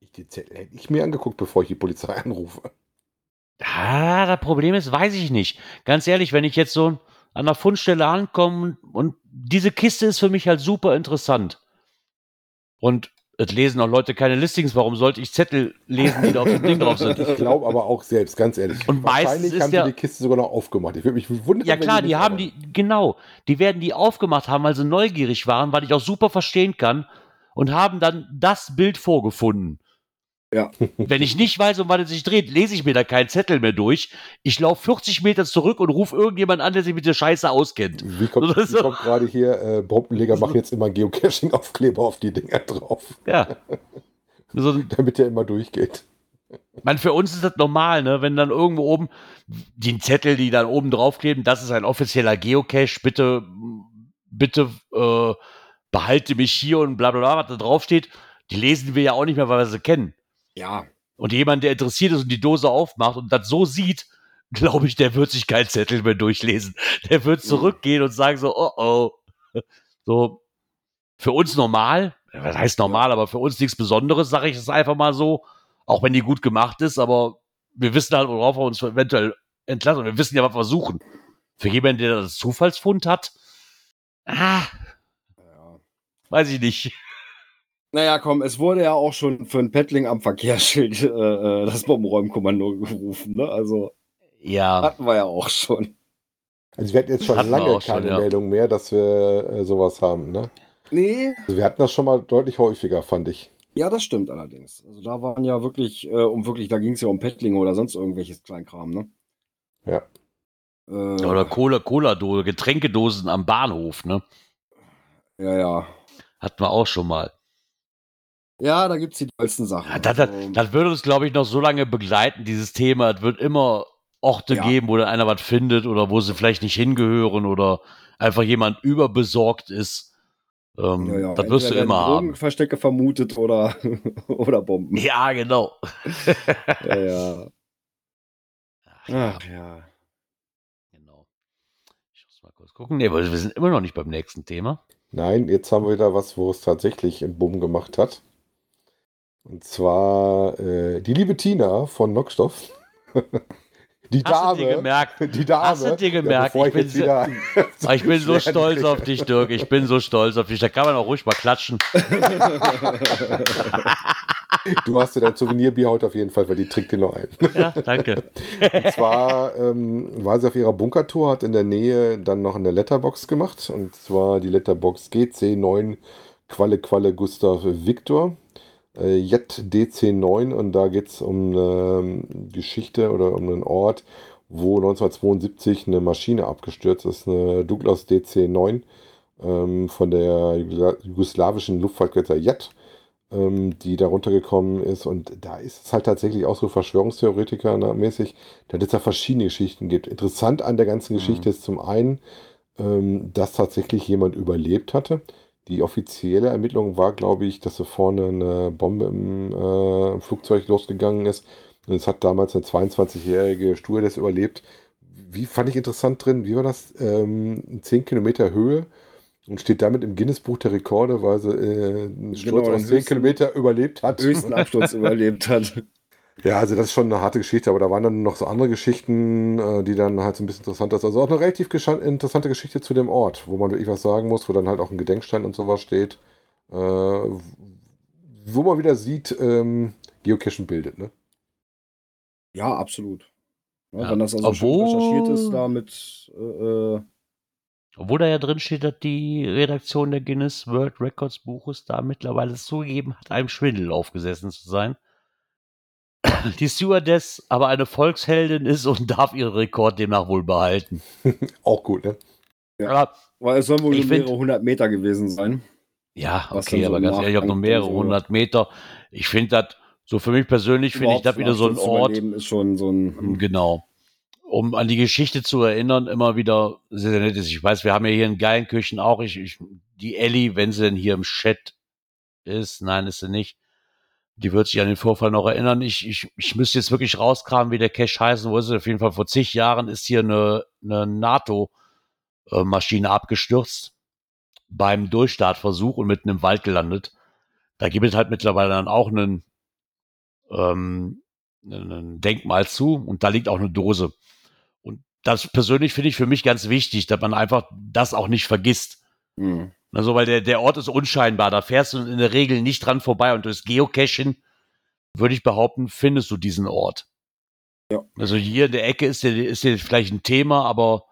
ich die Zettel hätte ich mir angeguckt, bevor ich die Polizei anrufe. Ah, das Problem ist, weiß ich nicht. Ganz ehrlich, wenn ich jetzt so an der Fundstelle ankomme und diese Kiste ist für mich halt super interessant. Und es lesen auch Leute keine Listings, warum sollte ich Zettel lesen, die da auf dem Ding drauf sind? Ich glaube aber auch selbst, ganz ehrlich. Und meistens Wahrscheinlich haben ja- die die Kiste sogar noch aufgemacht. Ich würde mich wundern, Ja klar, die haben. die, genau, die werden die aufgemacht haben, weil sie neugierig waren, weil ich auch super verstehen kann und haben dann das Bild vorgefunden. Ja. Wenn ich nicht weiß, um was es sich dreht, lese ich mir da keinen Zettel mehr durch. Ich laufe 40 Meter zurück und rufe irgendjemand an, der sich mit der Scheiße auskennt. Wie kommt, so- kommt gerade hier, äh, Bombenleger machen jetzt immer Geocaching-Aufkleber auf die Dinger drauf, Ja. So, damit der immer durchgeht. man, für uns ist das normal, ne? Wenn dann irgendwo oben die Zettel, die dann oben draufkleben, das ist ein offizieller Geocache, bitte, bitte äh, behalte mich hier und bla bla bla, was da draufsteht, die lesen wir ja auch nicht mehr, weil wir sie kennen. Ja. Und jemand, der interessiert ist und die Dose aufmacht und das so sieht, glaube ich, der wird sich kein Zettel mehr durchlesen. Der wird zurückgehen und sagen so, oh oh. So, für uns normal, was heißt normal, aber für uns nichts Besonderes, sage ich es einfach mal so. Auch wenn die gut gemacht ist, aber wir wissen halt, worauf wir uns eventuell entlassen. Wir wissen ja, was wir suchen. Für jemanden, der das Zufallsfund hat, ah, ja. weiß ich nicht. Naja, komm, es wurde ja auch schon für ein Paddling am Verkehrsschild äh, äh, das Bombenräumkommando gerufen, ne? Also Ja, hatten wir ja auch schon. Also wir hatten jetzt schon Hatten lange auch schon, keine ja. Meldung mehr, dass wir äh, sowas haben. Ne? Nee. Also wir hatten das schon mal deutlich häufiger, fand ich. Ja, das stimmt allerdings. Also da waren ja wirklich, äh, um wirklich, da ging es ja um Paddling oder sonst irgendwelches Kleinkram, ne? Ja. Äh, oder Cola, Cola-Dose, Getränkedosen am Bahnhof, ne? ja, ja. Hatten wir auch schon mal. Ja, da gibt es die tollsten Sachen. Ja, das, das, Also, das würde uns, glaube ich, noch so lange begleiten, dieses Thema. Es wird immer Orte Ja. geben, wo dann einer was findet oder wo sie vielleicht nicht hingehören oder einfach jemand überbesorgt ist. Ähm, Ja, ja, das wirst du immer haben. Drogenverstecke vermutet oder, oder Bomben. Ja, genau. Ja, ja. Ach ja. genau. Ich muss mal kurz gucken. Nee, wir sind immer noch nicht beim nächsten Thema. Nein, jetzt haben wir wieder was, wo es tatsächlich einen Bumm gemacht hat. Und zwar äh, die liebe Tina von Nockstoff. Die Hast Dame. du dir gemerkt? Die Dame. Hast du dir gemerkt? bevor Ich bin wieder Ah, Ich bin so stolz auf dich, Dirk. Ich bin so stolz auf dich. Da kann man auch ruhig mal klatschen. Du hast dir dein Souvenirbier heute auf jeden Fall, weil die trinkt dir noch ein. Ja, danke. Und zwar ähm, war sie auf ihrer Bunkertour, hat in der Nähe dann noch eine Letterbox gemacht. Und zwar die Letterbox GC9 Qualle Qualle Gustav Victor. Äh, Jet DC9 und da geht es um eine ähm, Geschichte oder um einen Ort, wo 1972 eine Maschine abgestürzt ist, eine Douglas DC9 ähm, von der Jugosla- jugoslawischen Luftfahrtkette Jet ähm, die da runtergekommen ist. Und da ist es halt tatsächlich auch so Verschwörungstheoretiker-mäßig, dass es da verschiedene Geschichten gibt. Interessant an der ganzen Geschichte ist zum einen, ähm, dass tatsächlich jemand überlebt hatte. Die offizielle Ermittlung war, glaube ich, dass so vorne eine Bombe im äh, Flugzeug losgegangen ist. Und es hat damals eine 22-jährige Stewardess überlebt. Wie fand ich interessant drin? Wie war das? Ähm, 10 Kilometer Höhe und steht damit im Guinness-Buch der Rekorde, weil sie äh, einen Sturz den aus 10 höchsten- Kilometer überlebt hat. Höchsten Absturz überlebt hat. Ja, also das ist schon eine harte Geschichte, aber da waren dann noch so andere Geschichten, äh, die dann halt so ein bisschen interessanter sind. Also auch eine relativ interessante Geschichte zu dem Ort, wo man wirklich was sagen muss, wo dann halt auch ein Gedenkstein und sowas steht, äh, wo man wieder sieht, ähm, Geocaching bildet, ne? Ja, absolut. Ja, Ja, Wenn das also schon obwohl- recherchiert ist, da mit äh, äh, Obwohl da ja drin steht, dass die Redaktion der Guinness World Records Buches da mittlerweile zugegeben hat, einem Schwindel aufgesessen zu sein. Die Stewardess aber eine Volksheldin ist und darf ihren Rekord demnach wohl behalten. Auch gut, ne? Ja. Aber, weil es sollen wohl nur mehrere hundert Meter gewesen sein. ja, okay, so aber ganz ehrlich, ich habe noch Nachgang mehrere hundert Meter. Ich finde das, so für mich persönlich, finde ich das wieder so ein Ort, ist schon so ein. Genau. Um an die Geschichte zu erinnern, immer wieder sehr, sehr nett ist. Ich weiß, wir haben ja hier in Geilenkirchen auch, ich, ich, die Ellie, wenn sie denn hier im Chat ist, nein, ist sie nicht, die wird sich an den Vorfall noch erinnern. Ich, ich, ich müsste jetzt wirklich rauskramen, wie der Cache heißen wollte. Auf jeden Fall vor zig Jahren ist hier eine, eine NATO-Maschine abgestürzt beim Durchstartversuch und mitten im Wald gelandet. Da gibt es halt mittlerweile dann auch einen, ähm, ein Denkmal zu und da liegt auch eine Dose. Und das persönlich finde ich für mich ganz wichtig, dass man einfach das auch nicht vergisst. Hm. Also, weil der, der Ort ist unscheinbar, da fährst du in der Regel nicht dran vorbei und durchs Geocachen, würde ich behaupten, findest du diesen Ort. Ja. Also hier in der Ecke ist der, ist vielleicht ein Thema, aber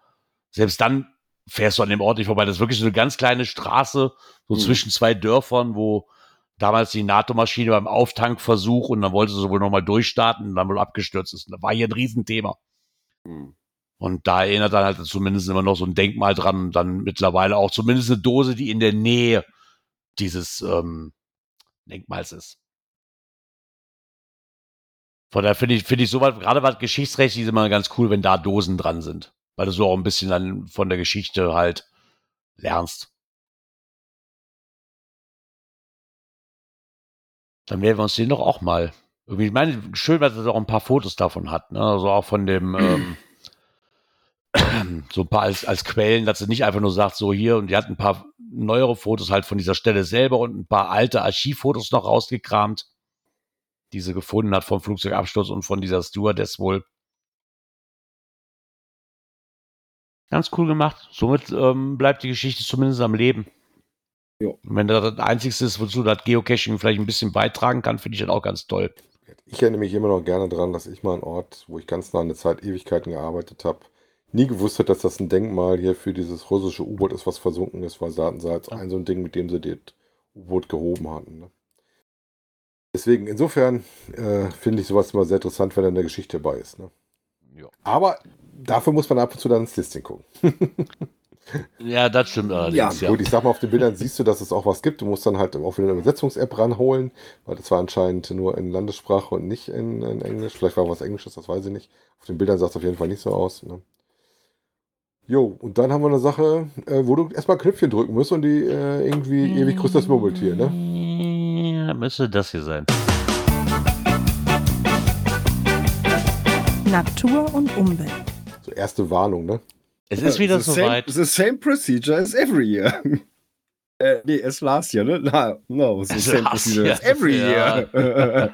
selbst dann fährst du an dem Ort nicht vorbei. Das ist wirklich so eine ganz kleine Straße, so Mhm. zwischen zwei Dörfern, wo damals die NATO-Maschine beim Auftankversuch und dann wollte sie wohl nochmal durchstarten und dann wohl abgestürzt ist. Und da war hier ein Riesenthema. Hm. Und da erinnert dann halt zumindest immer noch so ein Denkmal dran dann mittlerweile auch zumindest eine Dose, die in der Nähe dieses ähm, Denkmals ist. Von daher finde ich, finde ich sowas, gerade was geschichtsrechtlich ist immer ganz cool, wenn da Dosen dran sind. Weil du so auch ein bisschen dann von der Geschichte halt lernst. Dann werden wir uns den doch auch mal. Irgendwie, ich meine, schön, dass er auch ein paar Fotos davon hat, ne? Also auch von dem, ähm, so ein paar als, als Quellen, dass sie nicht einfach nur sagt, so hier, und die hat ein paar neuere Fotos halt von dieser Stelle selber und ein paar alte Archivfotos noch rausgekramt, die sie gefunden hat vom Flugzeugabsturz und von dieser Stewardess wohl. Ganz cool gemacht. Somit ähm, bleibt die Geschichte zumindest am Leben. Und wenn das das Einzige ist, wozu das Geocaching vielleicht ein bisschen beitragen kann, finde ich das auch ganz toll. Ich erinnere mich immer noch gerne daran, dass ich mal einen Ort, wo ich ganz nah eine Zeit Ewigkeiten gearbeitet habe, nie gewusst hat, dass das ein Denkmal hier für dieses russische U-Boot ist, was versunken ist, weil sie hatten sie ein so ein Ding, mit dem sie das U-Boot gehoben hatten. Ne? Deswegen, insofern äh, finde ich sowas immer sehr interessant, wenn da eine Geschichte dabei ist. Ne? Ja. Aber dafür muss man ab und zu dann ins Listing gucken. Ja, das stimmt allerdings, ja. Gut, ich sag mal, auf den Bildern siehst du, dass es auch was gibt. Du musst dann halt auch wieder eine Übersetzungs-App ranholen, weil das war anscheinend nur in Landessprache und nicht in, in Englisch. Vielleicht war was Englisches, das weiß ich nicht. Auf den Bildern sah es auf jeden Fall nicht so aus. Ne? Jo, und dann haben wir eine Sache, äh, wo du erstmal Knöpfchen drücken musst und die äh, irgendwie ewig grüßt das Murmeltier, ne? Ja, müsste das hier sein. Natur und Umwelt. So erste Warnung, ne? Es ist wieder the same, soweit. The same procedure as every year. äh, nee, as last year, ne? No, no the As same procedure as every year.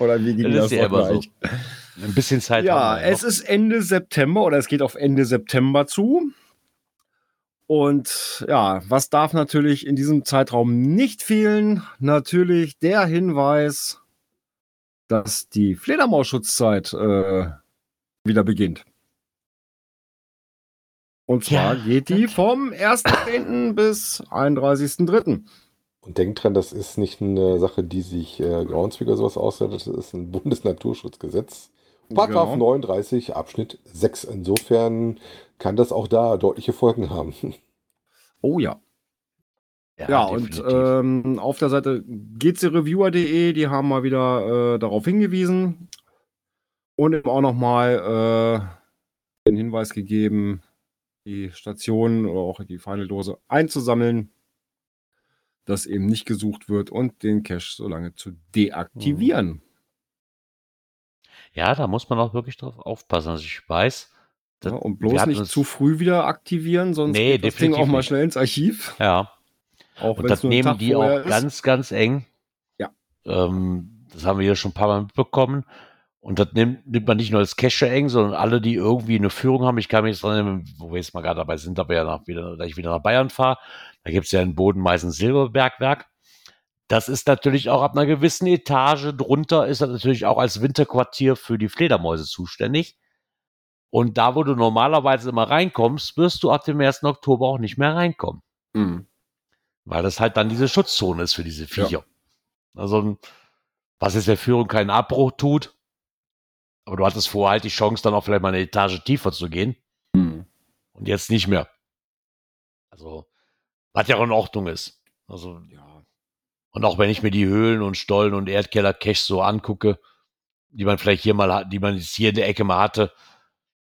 Oder wie ging Das das, ist ja immer so. Ein bisschen Zeit Ja, haben wir es ist Ende September oder es geht auf Ende September zu. Und ja, was darf natürlich in diesem Zeitraum nicht fehlen? Natürlich der Hinweis, dass die Fledermausschutzzeit äh, wieder beginnt. Und zwar Ja, geht die okay. vom 1.10. bis 31.3. Und denk dran, das ist nicht eine Sache, die sich äh, Groundspeak oder sowas aussetzt, das ist ein Bundesnaturschutzgesetz. Paragraph Genau. 39 Abschnitt 6. Insofern kann das auch da deutliche Folgen haben. Oh ja. Ja, Ja, und ähm, auf der Seite gcreviewer.de, die haben mal wieder äh, darauf hingewiesen und eben auch nochmal äh, den Hinweis gegeben, die Stationen oder auch die Final-Dose einzusammeln, dass eben nicht gesucht wird und den Cache so lange zu deaktivieren. Ja, da muss man auch wirklich drauf aufpassen. Also ich weiß, Ja, und bloß nicht zu früh wieder aktivieren, sonst Nee, geht das Ding auch mal schnell ins Archiv. Ja, Auch und das nehmen Tag die auch ist. ganz, ganz eng. Ja. Ähm, das haben wir hier schon ein paar Mal mitbekommen. Und das nimmt, nimmt man nicht nur als Cache eng, sondern alle, die irgendwie eine Führung haben. Ich kann mich jetzt dran erinnern, wo wir jetzt mal gerade dabei sind, aber ja nach, wieder, da ich wieder nach Bayern fahre. Da gibt es ja in Boden meistens Silberbergwerk. Das ist natürlich auch ab einer gewissen Etage drunter, ist das natürlich auch als Winterquartier für die Fledermäuse zuständig. Und da, wo du normalerweise immer reinkommst, wirst du ab dem 1. Oktober auch nicht mehr reinkommen. Mhm. Weil das halt dann diese Schutzzone ist für diese Viecher. Also, was jetzt der Führung keinen Abbruch tut, aber du hattest vorher halt die Chance, dann auch vielleicht mal eine Etage tiefer zu gehen Mhm. und jetzt nicht mehr. Also, was ja auch in Ordnung ist. Also, Ja. Und auch wenn ich mir die Höhlen und Stollen und Erdkeller Cache so angucke, die man vielleicht hier mal hat, die man jetzt hier in der Ecke mal hatte,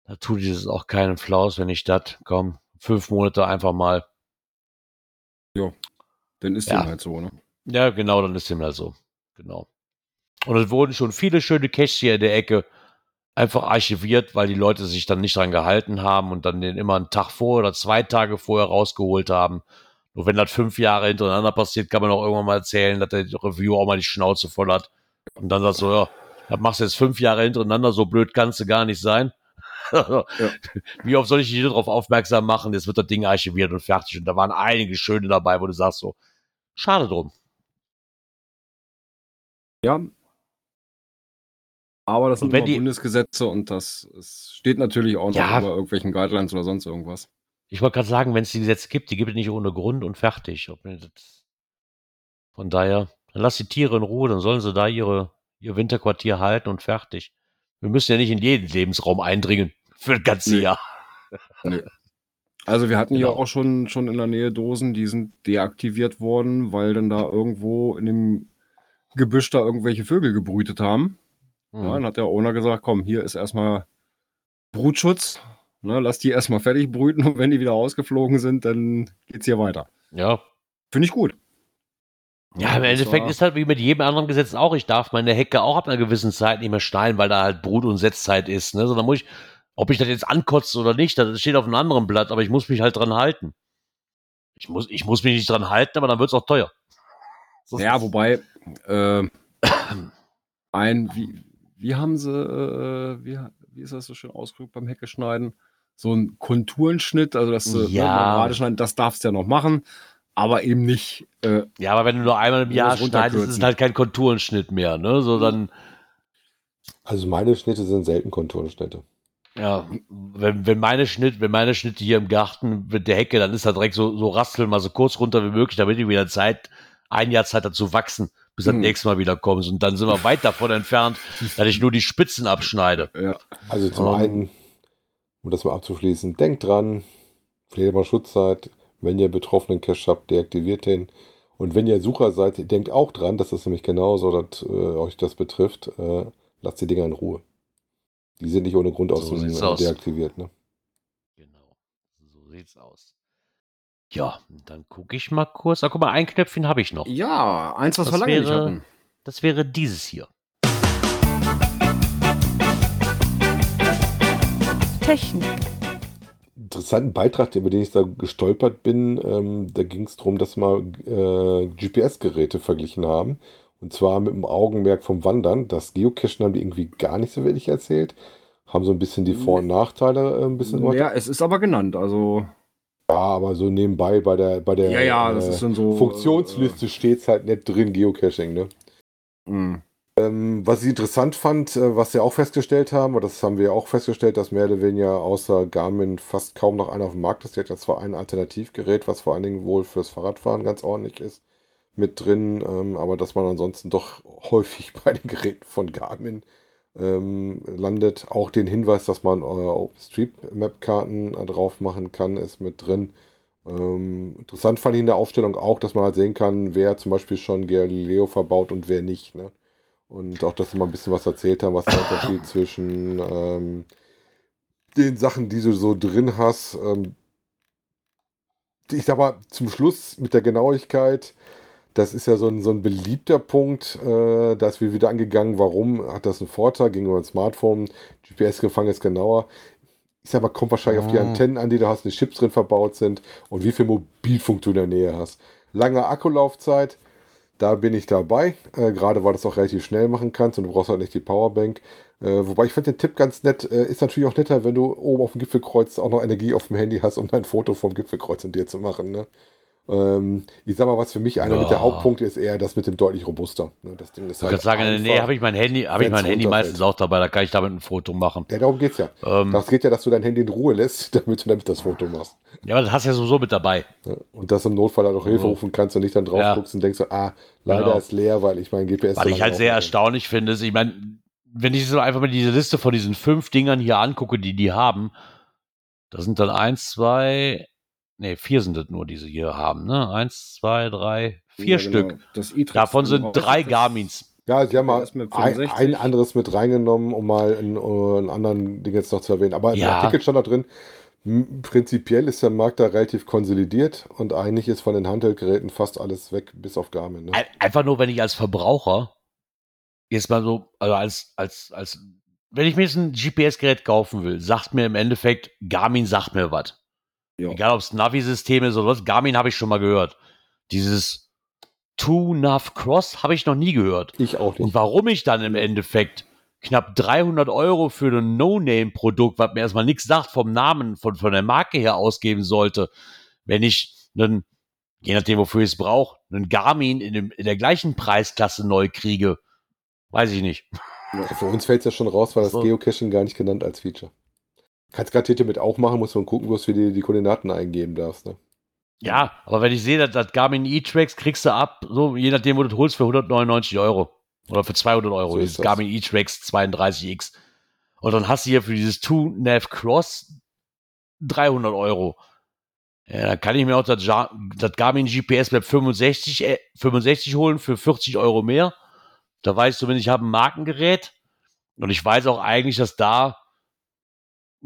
da tut dieses auch keinen Flaus, wenn ich das, komm, fünf Monate einfach mal Dann ist Ja. dem halt so, ne? Ja, genau, dann ist dem halt so. Genau. Und es wurden schon viele schöne Caches hier in der Ecke einfach archiviert, weil die Leute sich dann nicht dran gehalten haben und dann den immer einen Tag vor oder zwei Tage vorher rausgeholt haben. Nur wenn das fünf Jahre hintereinander passiert, kann man auch irgendwann mal erzählen, dass der Review auch mal die Schnauze voll hat. Und dann sagt so, ja, das machst du jetzt fünf Jahre hintereinander, so blöd kannst du gar nicht sein. Wie oft soll ich dich darauf aufmerksam machen? Jetzt wird das Ding archiviert und fertig. Und da waren einige schöne dabei, wo du sagst so, schade drum. Ja. Aber das Und sind die- Bundesgesetze und das steht natürlich auch noch Ja. über irgendwelchen Guidelines oder sonst irgendwas. Ich wollte gerade sagen, wenn es die Gesetze gibt, die gibt es nicht ohne Grund und fertig. Von daher, dann lass die Tiere in Ruhe, dann sollen sie da ihre, ihr Winterquartier halten und fertig. Wir müssen ja nicht in jeden Lebensraum eindringen für das ganze Nee. Jahr. Also wir hatten Genau. ja auch schon, schon in der Nähe Dosen, die sind deaktiviert worden, weil dann da irgendwo in dem Gebüsch da irgendwelche Vögel gebrütet haben. Ja, Mhm. dann hat der Owner gesagt, komm, hier ist erstmal Brutschutz. Ne, lass die erstmal fertig brüten und wenn die wieder ausgeflogen sind, dann geht's hier weiter. Ja. Finde ich gut. Ja, im Endeffekt ist halt wie mit jedem anderen Gesetz auch. Ich darf meine Hecke auch ab einer gewissen Zeit nicht mehr schneiden, weil da halt Brut- und Setzzeit ist. Ne? Sondern muss ich, ob ich das jetzt ankotze oder nicht, das steht auf einem anderen Blatt, aber ich muss mich halt dran halten. Ich muss, ich muss mich nicht dran halten, aber dann wird's auch teuer. So Ja, wobei, äh, ein, wie, wie haben sie, äh, wie, wie ist das so schön ausgedrückt beim Hecke schneiden? So ein Konturenschnitt, also dass du ne, Ja. gerade schneiden, das darfst du ja noch machen, aber eben nicht, äh, Ja, aber wenn du nur einmal im Jahr schneidest, ist es halt kein Konturenschnitt mehr, ne? So dann, Also meine Schnitte sind selten Konturschnitte. ja, wenn, wenn meine Schnitt, wenn meine Schnitte hier im Garten mit der Hecke, dann ist da direkt so, so rasteln mal so kurz runter wie möglich, damit ich wieder Zeit, ein Jahr Zeit dazu wachsen, bis das Hm. nächste Mal wieder kommst. Und dann sind wir weit davon entfernt, dass ich nur die Spitzen abschneide. ja, Also zum Ähm. einen, um das mal abzuschließen, denkt dran, Fledermaus-Schutzzeit, wenn ihr betroffenen Cache habt, deaktiviert den. Und wenn ihr Sucher seid, denkt auch dran, das ist nämlich genauso, dass äh, euch das betrifft, äh, lasst die Dinger in Ruhe. Die sind nicht ohne Grund So aus äh, aus. deaktiviert. Ne? Genau. sieht's aus. Ja, dann gucke ich mal kurz. Ah, guck mal, ein Knöpfchen habe ich noch. Ja, eins, was Das wir lange nicht wäre- hatten. Das wäre dieses hier. Technik, interessanten Beitrag, über den ich da gestolpert bin. Ähm, da ging es darum, dass wir äh, GPS-Geräte verglichen haben. Und zwar mit dem Augenmerk vom Wandern. Das Geocachen haben die irgendwie gar nicht so wenig erzählt. Haben so ein bisschen die Vor- und Nachteile äh, ein bisschen Ja, es ist aber genannt, also. Ja, aber so nebenbei bei der, bei der Ja, ja, das äh, so. Funktionsliste steht es halt nicht drin, Geocaching, ne? Äh, mh. Ähm, was ich interessant fand, äh, was wir auch festgestellt haben, oder das haben wir auch festgestellt, dass mehr oder weniger außer Garmin fast kaum noch einer auf dem Markt ist. Die hat ja zwar ein Alternativgerät, was vor allen Dingen wohl fürs Fahrradfahren ganz ordentlich ist, mit drin, ähm, aber dass man ansonsten doch häufig bei den Geräten von Garmin ähm, landet. Auch den Hinweis, dass man äh, Streetmap-Karten äh, drauf machen kann, ist mit drin. Ähm, interessant fand ich in der Aufstellung auch, dass man halt sehen kann, wer zum Beispiel schon Galileo verbaut und wer nicht. Ne? Und auch, dass sie mal ein bisschen was erzählt haben, was der Unterschied zwischen ähm, den Sachen, die du so drin hast. Ähm, ich sag mal, zum Schluss mit der Genauigkeit, das ist ja so ein, so ein beliebter Punkt, äh, da ist wir wieder angegangen, warum hat das einen Vorteil gegenüber einem Smartphone, GPS gefangen ist genauer. Ich sag mal, kommt wahrscheinlich auf die Ah. Antennen an, die du hast, die Chips drin verbaut sind und wie viel Mobilfunk du in der Nähe hast. Lange Akkulaufzeit, da bin ich dabei, äh, gerade weil du es auch relativ schnell machen kannst und du brauchst halt nicht die Powerbank. Äh, wobei ich finde den Tipp ganz nett, äh, ist natürlich auch netter, wenn du oben auf dem Gipfelkreuz auch noch Energie auf dem Handy hast, um ein Foto vom Gipfelkreuz in dir zu machen. Ne? Ähm, ich sag mal, was für mich einer mit der Ja. Hauptpunkte ist, eher das mit dem deutlich robuster. Ne? Das Ding ist Ich kann sagen, einfach- habe ich mein Handy, habe ich mein Handy meistens auch dabei, da kann ich damit ein Foto machen. Ja, darum geht's ja. Ähm, Das geht ja, dass du dein Handy in Ruhe lässt, damit du damit das Foto machst. ja, aber das hast du ja sowieso mit dabei. Und dass du im Notfall halt auch Hilfe Ja. rufen kannst und nicht dann drauf Ja. guckst und denkst so, ah, leider Genau. ist leer, weil ich mein GPS Was ich halt sehr erstaunlich finde, ist, ich meine, wenn ich so einfach mal diese Liste von diesen fünf Dingern hier angucke, die die haben, da sind dann eins, zwei, nee, vier sind das nur, die sie hier haben, ne? Eins, zwei, drei, vier Ja, Stück. genau. Davon sind drei Das- Garmins. Ja, sie haben mal ein, 65. ein anderes mit reingenommen, um mal einen, äh, einen anderen Ding jetzt noch zu erwähnen. Aber im Ja. Artikel stand da drin, prinzipiell ist der Markt da relativ konsolidiert und eigentlich ist von den Handheldgeräten fast alles weg, bis auf Garmin. Ne? Ein- Einfach nur, wenn ich als Verbraucher jetzt mal so, also als, als, als, wenn ich mir jetzt ein GPS-Gerät kaufen will, sagt mir im Endeffekt, Garmin sagt mir was. Ja. Egal ob es Navi-System ist oder was, Garmin habe ich schon mal gehört. Dieses Two-Nav Cross habe ich noch nie gehört. Ich auch Und nicht. warum ich dann im Endeffekt knapp 300 Euro für ein No-Name-Produkt, was mir erstmal nichts sagt vom Namen, von, von der Marke her ausgeben sollte, wenn ich einen, je nachdem wofür ich es brauche, einen Garmin in, dem, in der gleichen Preisklasse neu kriege, weiß ich nicht. Für uns fällt es ja schon raus, weil das So. Geocaching gar nicht genannt als Feature. Kannst garantiert mit auch machen, musst du gucken, bloß wie du die Koordinaten eingeben darfst. Ne? Ja, aber wenn ich sehe, dass das Garmin E-Tracks kriegst du ab, so je nachdem, wo du das holst, für 199 Euro. Oder für 200 Euro, So ist das. Garmin E-Tracks 32X. Und dann hast du hier für dieses Two-Nav Cross 300 Euro. Ja, dann kann ich mir auch das, das Garmin GPS Map 65, äh, 65 holen für 40 Euro mehr. Da weiß ich zumindest, ich habe ein Markengerät. Und ich weiß auch eigentlich, dass da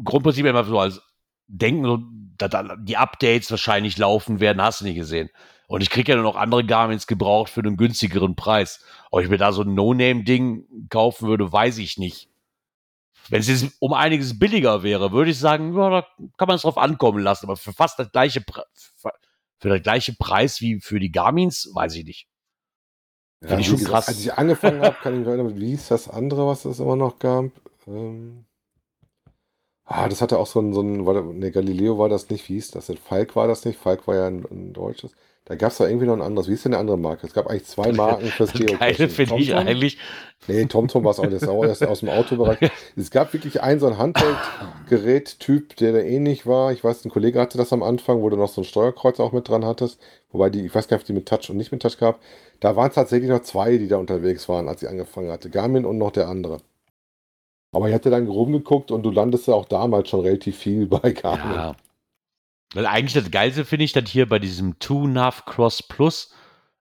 Grundprinzip immer so als Denken, so, dass da die Updates wahrscheinlich laufen werden, hast du nicht gesehen. Und ich kriege ja nur noch andere Garmins gebraucht für einen günstigeren Preis. Ob ich mir da so ein No-Name-Ding kaufen würde, weiß ich nicht. Wenn es jetzt um einiges billiger wäre, würde ich sagen, ja, da kann man es drauf ankommen lassen. Aber für fast das gleiche, für den gleichen Preis wie für die Garmins, weiß ich nicht. Finde ich schon krass. Als ich angefangen habe, kann ich mich erinnern, wie hieß das andere, was es immer noch gab? Ähm, ah, das hatte auch so ein, so ein war, ne, Galileo war das nicht, wie hieß das denn? Falk war das nicht, Falk war ja ein, ein deutsches. Da gab es da irgendwie noch ein anderes. Wie hieß denn eine andere Marke? Es gab eigentlich zwei Marken fürs Geile Geocaching. finde ich eigentlich, Nee, TomTom war es auch, das ist auch erst aus dem Autobereich. Es gab wirklich einen so ein Handheld-Gerät-Typ, der da ähnlich war. Ich weiß, ein Kollege hatte das am Anfang, wo du noch so ein Steuerkreuz auch mit dran hattest. Wobei die, ich weiß gar nicht, ob die mit Touch und nicht mit Touch gab. Da waren es tatsächlich noch zwei, die da unterwegs waren, als ich angefangen hatte. Garmin und noch der andere. Aber ich hatte dann rumgeguckt und du landest ja auch damals schon relativ viel bei Garmin. Ja. Weil eigentlich das Geilste finde ich, dass hier bei diesem Two Nav Cross Plus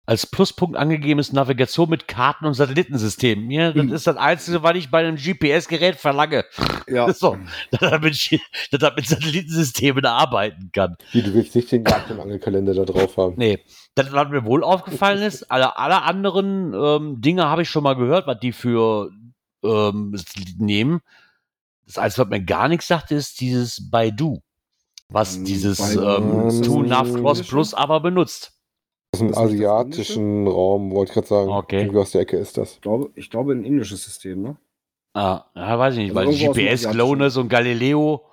als Pluspunkt angegeben ist Navigation mit Karten und Satellitensystem. Ja, das Hm. ist das Einzige, was ich bei einem GPS-Gerät verlange. Ja. So, damit ich dass er mit Satellitensystemen arbeiten kann. Wie du willst nicht den Jagd- und Angelkalender da drauf haben. Nee, das, was mir wohl aufgefallen ist, alle, alle anderen ähm, Dinge habe ich schon mal gehört, was die für ähm, nehmen. Das Einzige, was mir gar nichts sagt, ist dieses Baidu, was Hm, dieses Baidu, ähm, ist To Nav Cross? Plus aber benutzt. Aus dem Ist asiatischen Raum, wollte ich gerade sagen. Okay. Irgendwie aus der Ecke ist das. Ich glaube, ich glaube ein indisches System, ne? Ah, ja, weiß ich nicht, Also weil irgendwo aus dem GPS, Asiatischen. GLONASS und Galileo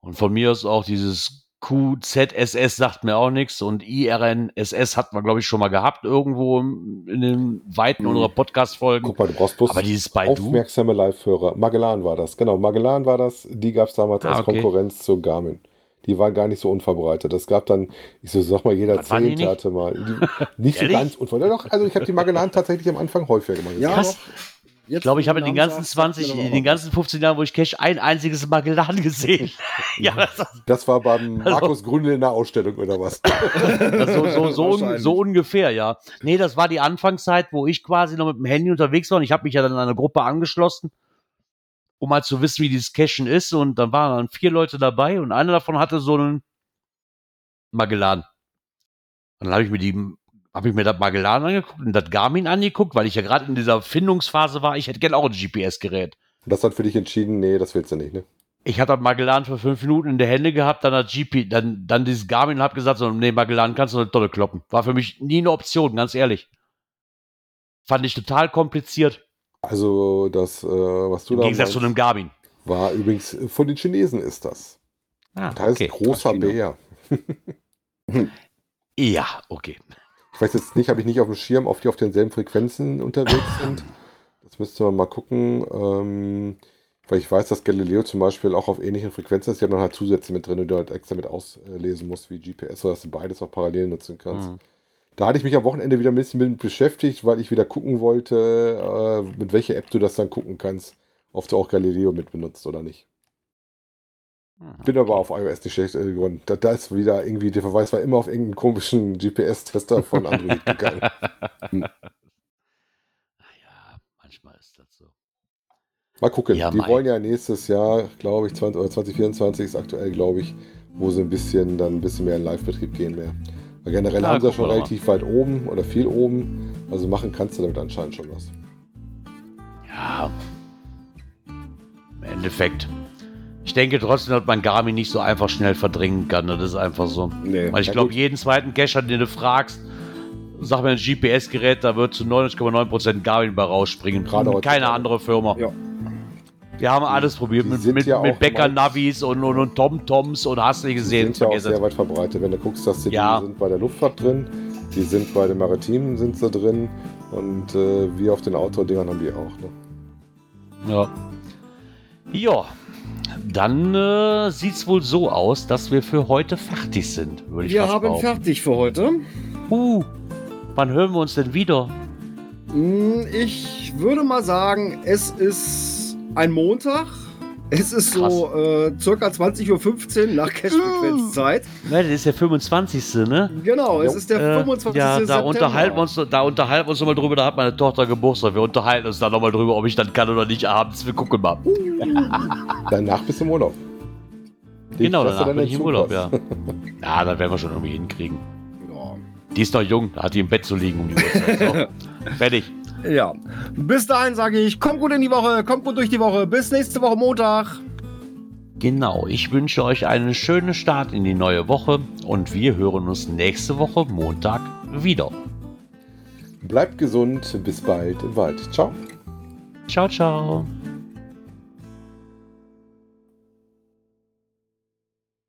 und von mir aus auch dieses QZSS sagt mir auch nichts und IRNSS hat man, glaube ich, schon mal gehabt irgendwo im- in den Weiten Mhm. unserer Podcast-Folgen. Guck mal, du brauchst bloß Aber dieses Baidu, aufmerksame Live-Hörer. Magellan war das, genau. Magellan war das. Die gab es damals Ah, als okay. Konkurrenz zu Garmin. Die waren gar nicht so unverbreitet. Es gab dann, ich so sag mal, jeder Was Zehnte hatte mal. Die, nicht so ganz unverbraucht. Doch, also ich habe die Magellan tatsächlich am Anfang häufiger gemacht. Ja. Ich glaube, ich habe in den ganzen 20, in den ganzen 15 Jahren, wo ich cash, ein einziges Magellan gesehen. ja, das, Das war beim Also- Markus Gründel in der Ausstellung oder was? so, so, so, un, so ungefähr, ja. Nee, das war die Anfangszeit, wo ich quasi noch mit dem Handy unterwegs war und ich habe mich ja dann in eine Gruppe angeschlossen, um mal zu wissen, wie dieses Cashen ist und dann waren dann vier Leute dabei und einer davon hatte so einen Magellan. Und dann habe ich mir die habe ich mir das Magellan angeguckt und das Garmin angeguckt, weil ich ja gerade in dieser Findungsphase war. Ich hätte gerne auch ein GPS-Gerät. Und das hat für dich entschieden, nee, das willst du nicht, ne? Ich hatte das Magellan für fünf Minuten in der Hände gehabt, dann hat GP, dann, dann dieses Garmin und hab gesagt, so, nee, Magellan kannst du eine Tonne kloppen. War für mich nie eine Option, ganz ehrlich. Fand ich total kompliziert. Also das, äh, was du Im da Gegensatz zu einem meinst, Garmin. war übrigens von den Chinesen ist das. Ah, Das heißt okay. großer. Bär. Ja, okay. Ich weiß jetzt nicht, habe ich nicht auf dem Schirm, ob die auf denselben Frequenzen unterwegs sind. Das müsste man mal gucken. Ähm, weil ich weiß, dass Galileo zum Beispiel auch auf ähnlichen Frequenzen ist. Die haben dann halt Zusätze mit drin, die du halt extra mit auslesen musst, wie GPS, sodass du beides auch parallel nutzen kannst. Mhm. Da hatte ich mich am Wochenende wieder ein bisschen mit beschäftigt, weil ich wieder gucken wollte, äh, mit welcher App du das dann gucken kannst, ob du auch Galileo mit benutzt oder nicht. Mhm. Bin aber auf iOS nicht schlecht äh, geworden. Da, da ist wieder irgendwie, der Verweis war immer auf irgendeinen komischen GPS-Tester von Android gegangen. Ja, manchmal ist das so. Mal gucken. Ja, die wollen ja nächstes Jahr, glaube ich, 20, oder 2024 ist aktuell, glaube ich, wo sie ein bisschen dann ein bisschen mehr in Live-Betrieb gehen mehr. Weil generell Ja, haben sie ja schon wir mal. relativ weit oben oder viel oben. Also machen kannst du damit anscheinend schon was. Ja. Im Endeffekt. Ich denke trotzdem, dass man Garmin nicht so einfach schnell verdrängen kann. Das ist einfach so. Nee. Weil ich glaube, jeden zweiten Cacher, den du fragst, sag mir ein GPS-Gerät, da wird zu 99,9% Garmin bei rausspringen. Gerade keine andere Firma. Ja. Wir haben alles probiert Die mit, mit, ja mit Bäcker-Navis und, und, und Tom-Toms und hast du nicht Die gesehen. sind ja auch sehr weit verbreitet. Wenn du guckst, dass die, Ja. die sind bei der Luftfahrt drin, die sind bei den Maritimen sind sie drin und äh, wir auf den Outdoor-Dingern haben die auch. Ne? Ja. Ja. Dann äh, sieht es wohl so aus, dass wir für heute fertig sind, würde ich Wir haben behaupten. fertig für heute. Uh, wann hören wir uns denn wieder? Hm, Ich würde mal sagen, es ist ein Montag. Es ist so äh, circa 20.15 Uhr nach Cash-Frequenzzeit. Ne, das ist der 25. Ne? Genau, es ist der Äh, 25. ja, da September. unterhalten wir uns, da unterhalten wir uns nochmal drüber, da hat meine Tochter Geburtstag. Wir unterhalten uns da nochmal drüber, ob ich dann kann oder nicht abends. Wir gucken mal. Danach bist du im Urlaub. genau, dass du danach bin in ich im Urlaub, ja. Ja, dann werden wir schon irgendwie hinkriegen. Ja. Die ist noch jung, da hat die im Bett zu liegen um die Uhrzeit. So, fertig. Ja. Bis dahin sage ich, kommt gut in die Woche, kommt gut durch die Woche. Bis nächste Woche Montag. Genau, ich wünsche euch einen schönen Start in die neue Woche und wir hören uns nächste Woche Montag wieder. Bleibt gesund, bis bald im Wald. Ciao. Ciao, ciao.